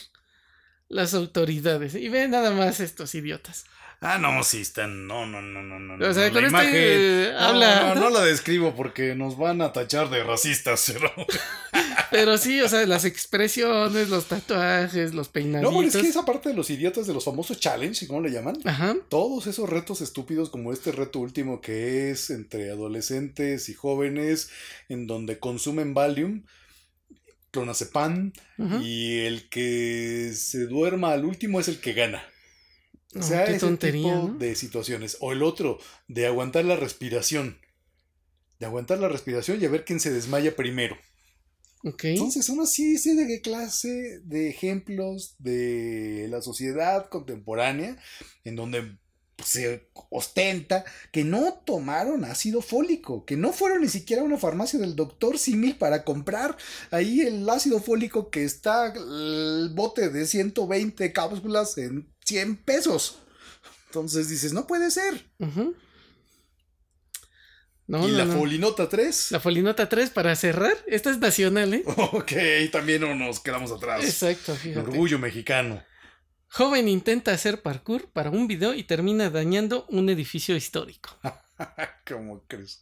las autoridades. Y ven nada más estos idiotas. Ah, no, sí están. No, no, no, no, no. O sea, no, con la este, imagen. No, habla, No, ¿no? no la describo porque nos van a tachar de racistas. <laughs> Pero... <laughs> Pero sí, o sea, las expresiones, los tatuajes, los No, peinaditos. pero es que esa parte de los idiotas de los famosos challenge, ¿cómo le llaman? Ajá. Todos esos retos estúpidos como este reto último que es entre adolescentes y jóvenes en donde consumen Valium, clonazepam y el que se duerma al último es el que gana. O No, sea, qué ese tontería, tipo ¿no? de situaciones. O el otro, de aguantar la respiración. De aguantar la respiración y a ver quién se desmaya primero. Entonces, son así sí, de clase de ejemplos de la sociedad contemporánea en donde se ostenta que no tomaron ácido fólico, que no fueron ni siquiera a una farmacia del doctor Simil para comprar ahí el ácido fólico que está el bote de 120 cápsulas en 100 pesos. Entonces dices, no puede ser. No, y no, la no. folinota 3. La folinota 3 para cerrar. Esta es nacional, ¿eh? Ok, también no nos quedamos atrás. Exacto, El fíjate. orgullo mexicano. Joven intenta hacer parkour para un video y termina dañando un edificio histórico. <laughs> ¿Cómo crees?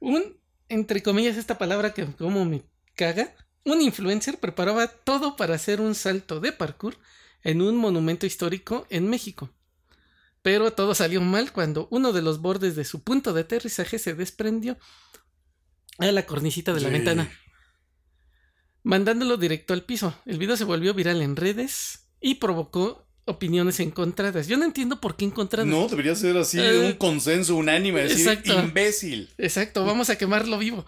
Un, entre comillas, esta palabra que como me caga, un influencer preparaba todo para hacer un salto de parkour en un monumento histórico en México. Pero todo salió mal cuando uno de los bordes de su punto de aterrizaje se desprendió a la cornicita de la Sí. ventana, mandándolo directo al piso. El video se volvió viral en redes y provocó opiniones encontradas. Yo no entiendo por qué encontradas. No, debería ser así, Eh, un consenso unánime, decir exacto. imbécil. Exacto, vamos a quemarlo vivo.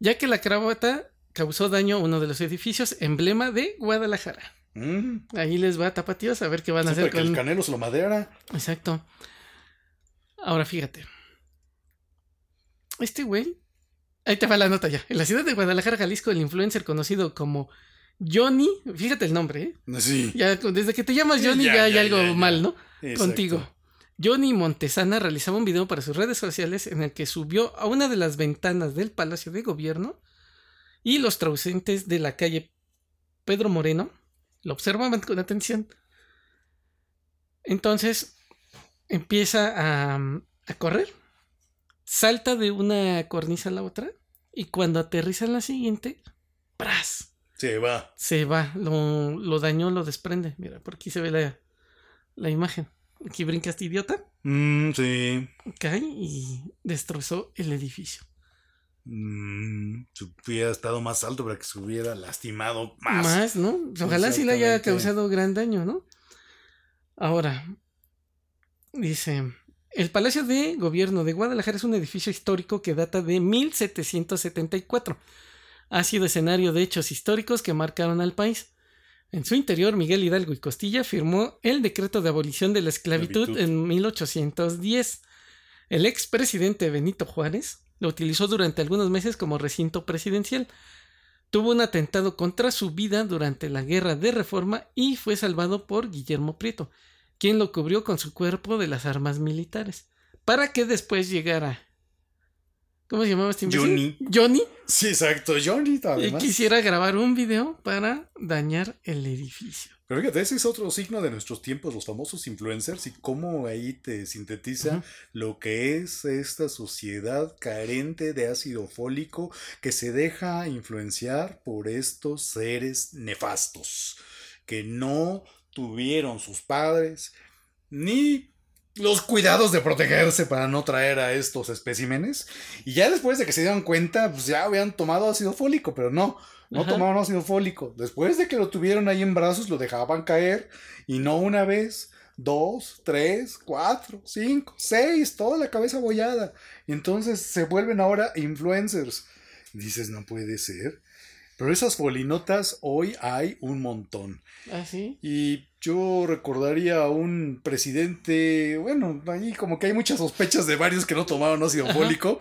Ya que la cravata causó daño a uno de los edificios emblema de Guadalajara. Mm, Ahí les va tapatíos a ver qué van a sí, hacer que el con. canelo se lo madera. Exacto. Ahora fíjate. Este güey. Ahí te va la nota ya. En la ciudad de Guadalajara, Jalisco, el influencer conocido como Johnny. Fíjate el nombre, ¿eh? Sí. Ya, desde que te llamas Sí, Johnny ya, ya, hay ya, algo mal, ¿no? exacto. Contigo. Johnny Montesana realizaba un video para sus redes sociales en el que subió a una de las ventanas del Palacio de Gobierno y los transeúntes de la calle Pedro Moreno lo observaban con atención. Entonces empieza a, a correr, salta de una cornisa a la otra Y cuando aterriza en la siguiente, ¡pras! Se va. Se va, lo, lo dañó, lo desprende. Mira, por aquí se ve la, la imagen. Aquí brinca este idiota. Mm, sí. Cae y destrozó el edificio. Mm, hubiera estado más alto para que se hubiera lastimado más. Más, ¿no? Ojalá sí le haya causado gran daño, ¿no? Ahora, dice, el Palacio de Gobierno de Guadalajara es un edificio histórico que data de 1774. Ha sido escenario de hechos históricos que marcaron al país. En su interior, Miguel Hidalgo y Costilla firmó el decreto de abolición de la esclavitud Esclavitud. en 1810. El expresidente Benito Juárez lo utilizó durante algunos meses como recinto presidencial. Tuvo un atentado contra su vida durante la Guerra de Reforma y fue salvado por Guillermo Prieto, quien lo cubrió con su cuerpo de las armas militares, para que después llegara. ¿Cómo se llamaba este? Johnny. Johnny. Sí, exacto. Johnny, Y además. quisiera grabar un video para dañar el edificio. Pero fíjate, ese es otro signo de nuestros tiempos, los famosos influencers, y cómo ahí te sintetiza lo que es esta sociedad carente de ácido fólico que se deja influenciar por estos seres nefastos, que no tuvieron sus padres ni los cuidados de protegerse para no traer a estos especímenes. Y ya después de que se dieron cuenta, pues ya habían tomado ácido fólico, pero no, no Ajá. tomaron ácido fólico. Después de que lo tuvieron ahí en brazos, lo dejaban caer y no una vez, dos, tres, cuatro, cinco, seis, toda la cabeza bollada. Y entonces se vuelven ahora influencers. Dices, no puede ser. Pero esas folinotas hoy hay un montón. ¿Ah, sí? Y yo recordaría a un presidente, bueno, ahí como que hay muchas sospechas de varios que no tomaron ácido Ajá. fólico,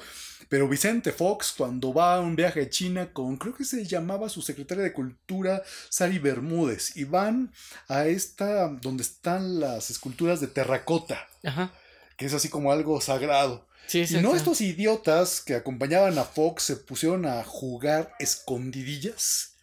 pero Vicente Fox cuando va a un viaje a China con, creo que se llamaba su secretaria de Cultura, Sari Bermúdez, y van a esta, donde están las esculturas de terracota, Ajá. que es así como algo sagrado. Sí, Y no estos idiotas que acompañaban a Fox se pusieron a jugar escondidillas,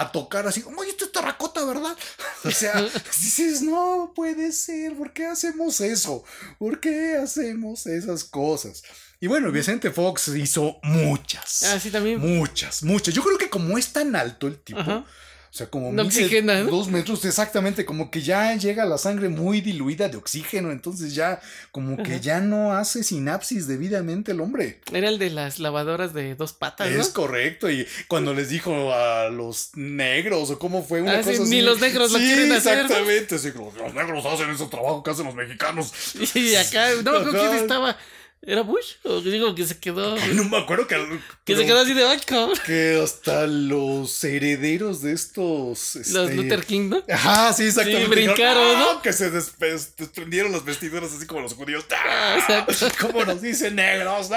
a tocar así, oye, esto es terracota, ¿verdad? <laughs> O sea, <laughs> dices, no puede ser, ¿por qué hacemos eso? ¿Por qué hacemos esas cosas? Y bueno, Vicente Fox hizo muchas. Ah, sí, también. Muchas, muchas. Yo creo que como es tan alto el tipo, Ajá. O sea, como No oxigena, ¿no? dos metros, exactamente, como que ya llega la sangre muy diluida de oxígeno, entonces ya, como que Ajá. ya no hace sinapsis debidamente el hombre. Era el de las lavadoras de dos patas, ¿no? Es correcto, y cuando les dijo a los negros, o cómo fue una Ah, sí, cosa así. ni los negros lo Sí, quieren hacer, ¿no? Exactamente, sí, como, los negros hacen ese trabajo que hacen los mexicanos. <laughs> Y acá, no, ¿con quién estaba? ¿Era Bush? O digo que se quedó. <laughs> Ay, no me acuerdo que. Que se quedó así de cabrón. Que hasta los herederos de estos. Los este, Luther King, ¿no? Ajá, sí, exactamente. Sí, brincaron, Dijeron, ¿no? "Ah", Que se desprendieron las vestiduras así como los judíos. Ah. <laughs> ¿Cómo nos dicen negros? No.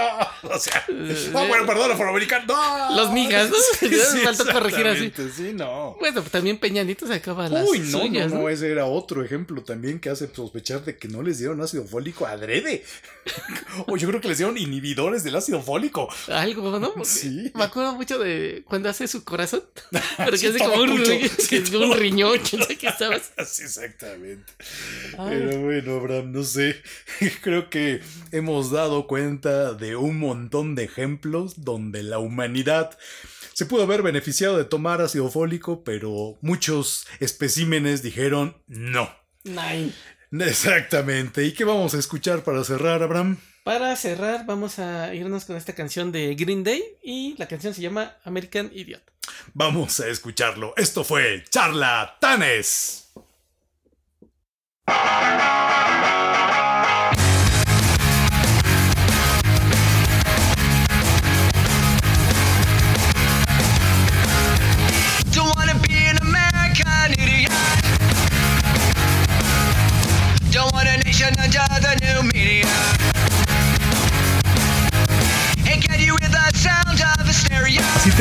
O sea, no, <laughs> bueno, perdón, afroamericanos. No. Los migas, ¿no? Ya faltó corregir así. Sí, no. Bueno, pues también Peñanito sacaba las Uy, no, suyas, no, ¿no? no, ese era otro ejemplo también que hace sospechar de que no les dieron ácido fólico adrede. O yo creo que les dieron inhibidores del ácido fólico. Algo, ¿no? <laughs> Porque Sí. Me acuerdo mucho de cuando hace su corazón. <laughs> Pero Sí, que hace como un, mucho. ri- Sí, que es toma un riñón, qué estabas. Así <laughs> exactamente. Ay. Pero bueno, Abraham, no sé. Creo que hemos dado cuenta de un montón de ejemplos donde la humanidad se pudo haber beneficiado de tomar ácido fólico, pero muchos especímenes dijeron no. Nine. Exactamente. ¿Y qué vamos a escuchar para cerrar, Abraham? Para cerrar, vamos a irnos con esta canción de Green Day y la canción se llama American Idiot. Vamos a escucharlo. Esto fue Charlatanes.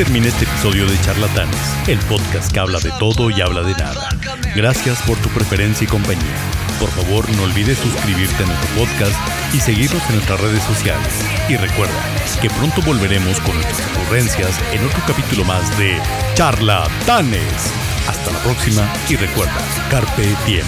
Termina este episodio de Charlatanes, el podcast que habla de todo y habla de nada. Gracias por tu preferencia y compañía. Por favor, no olvides suscribirte a nuestro podcast y seguirnos en nuestras redes sociales. Y recuerda que pronto volveremos con nuestras ocurrencias en otro capítulo más de Charlatanes. Hasta la próxima y recuerda, Carpe Diem.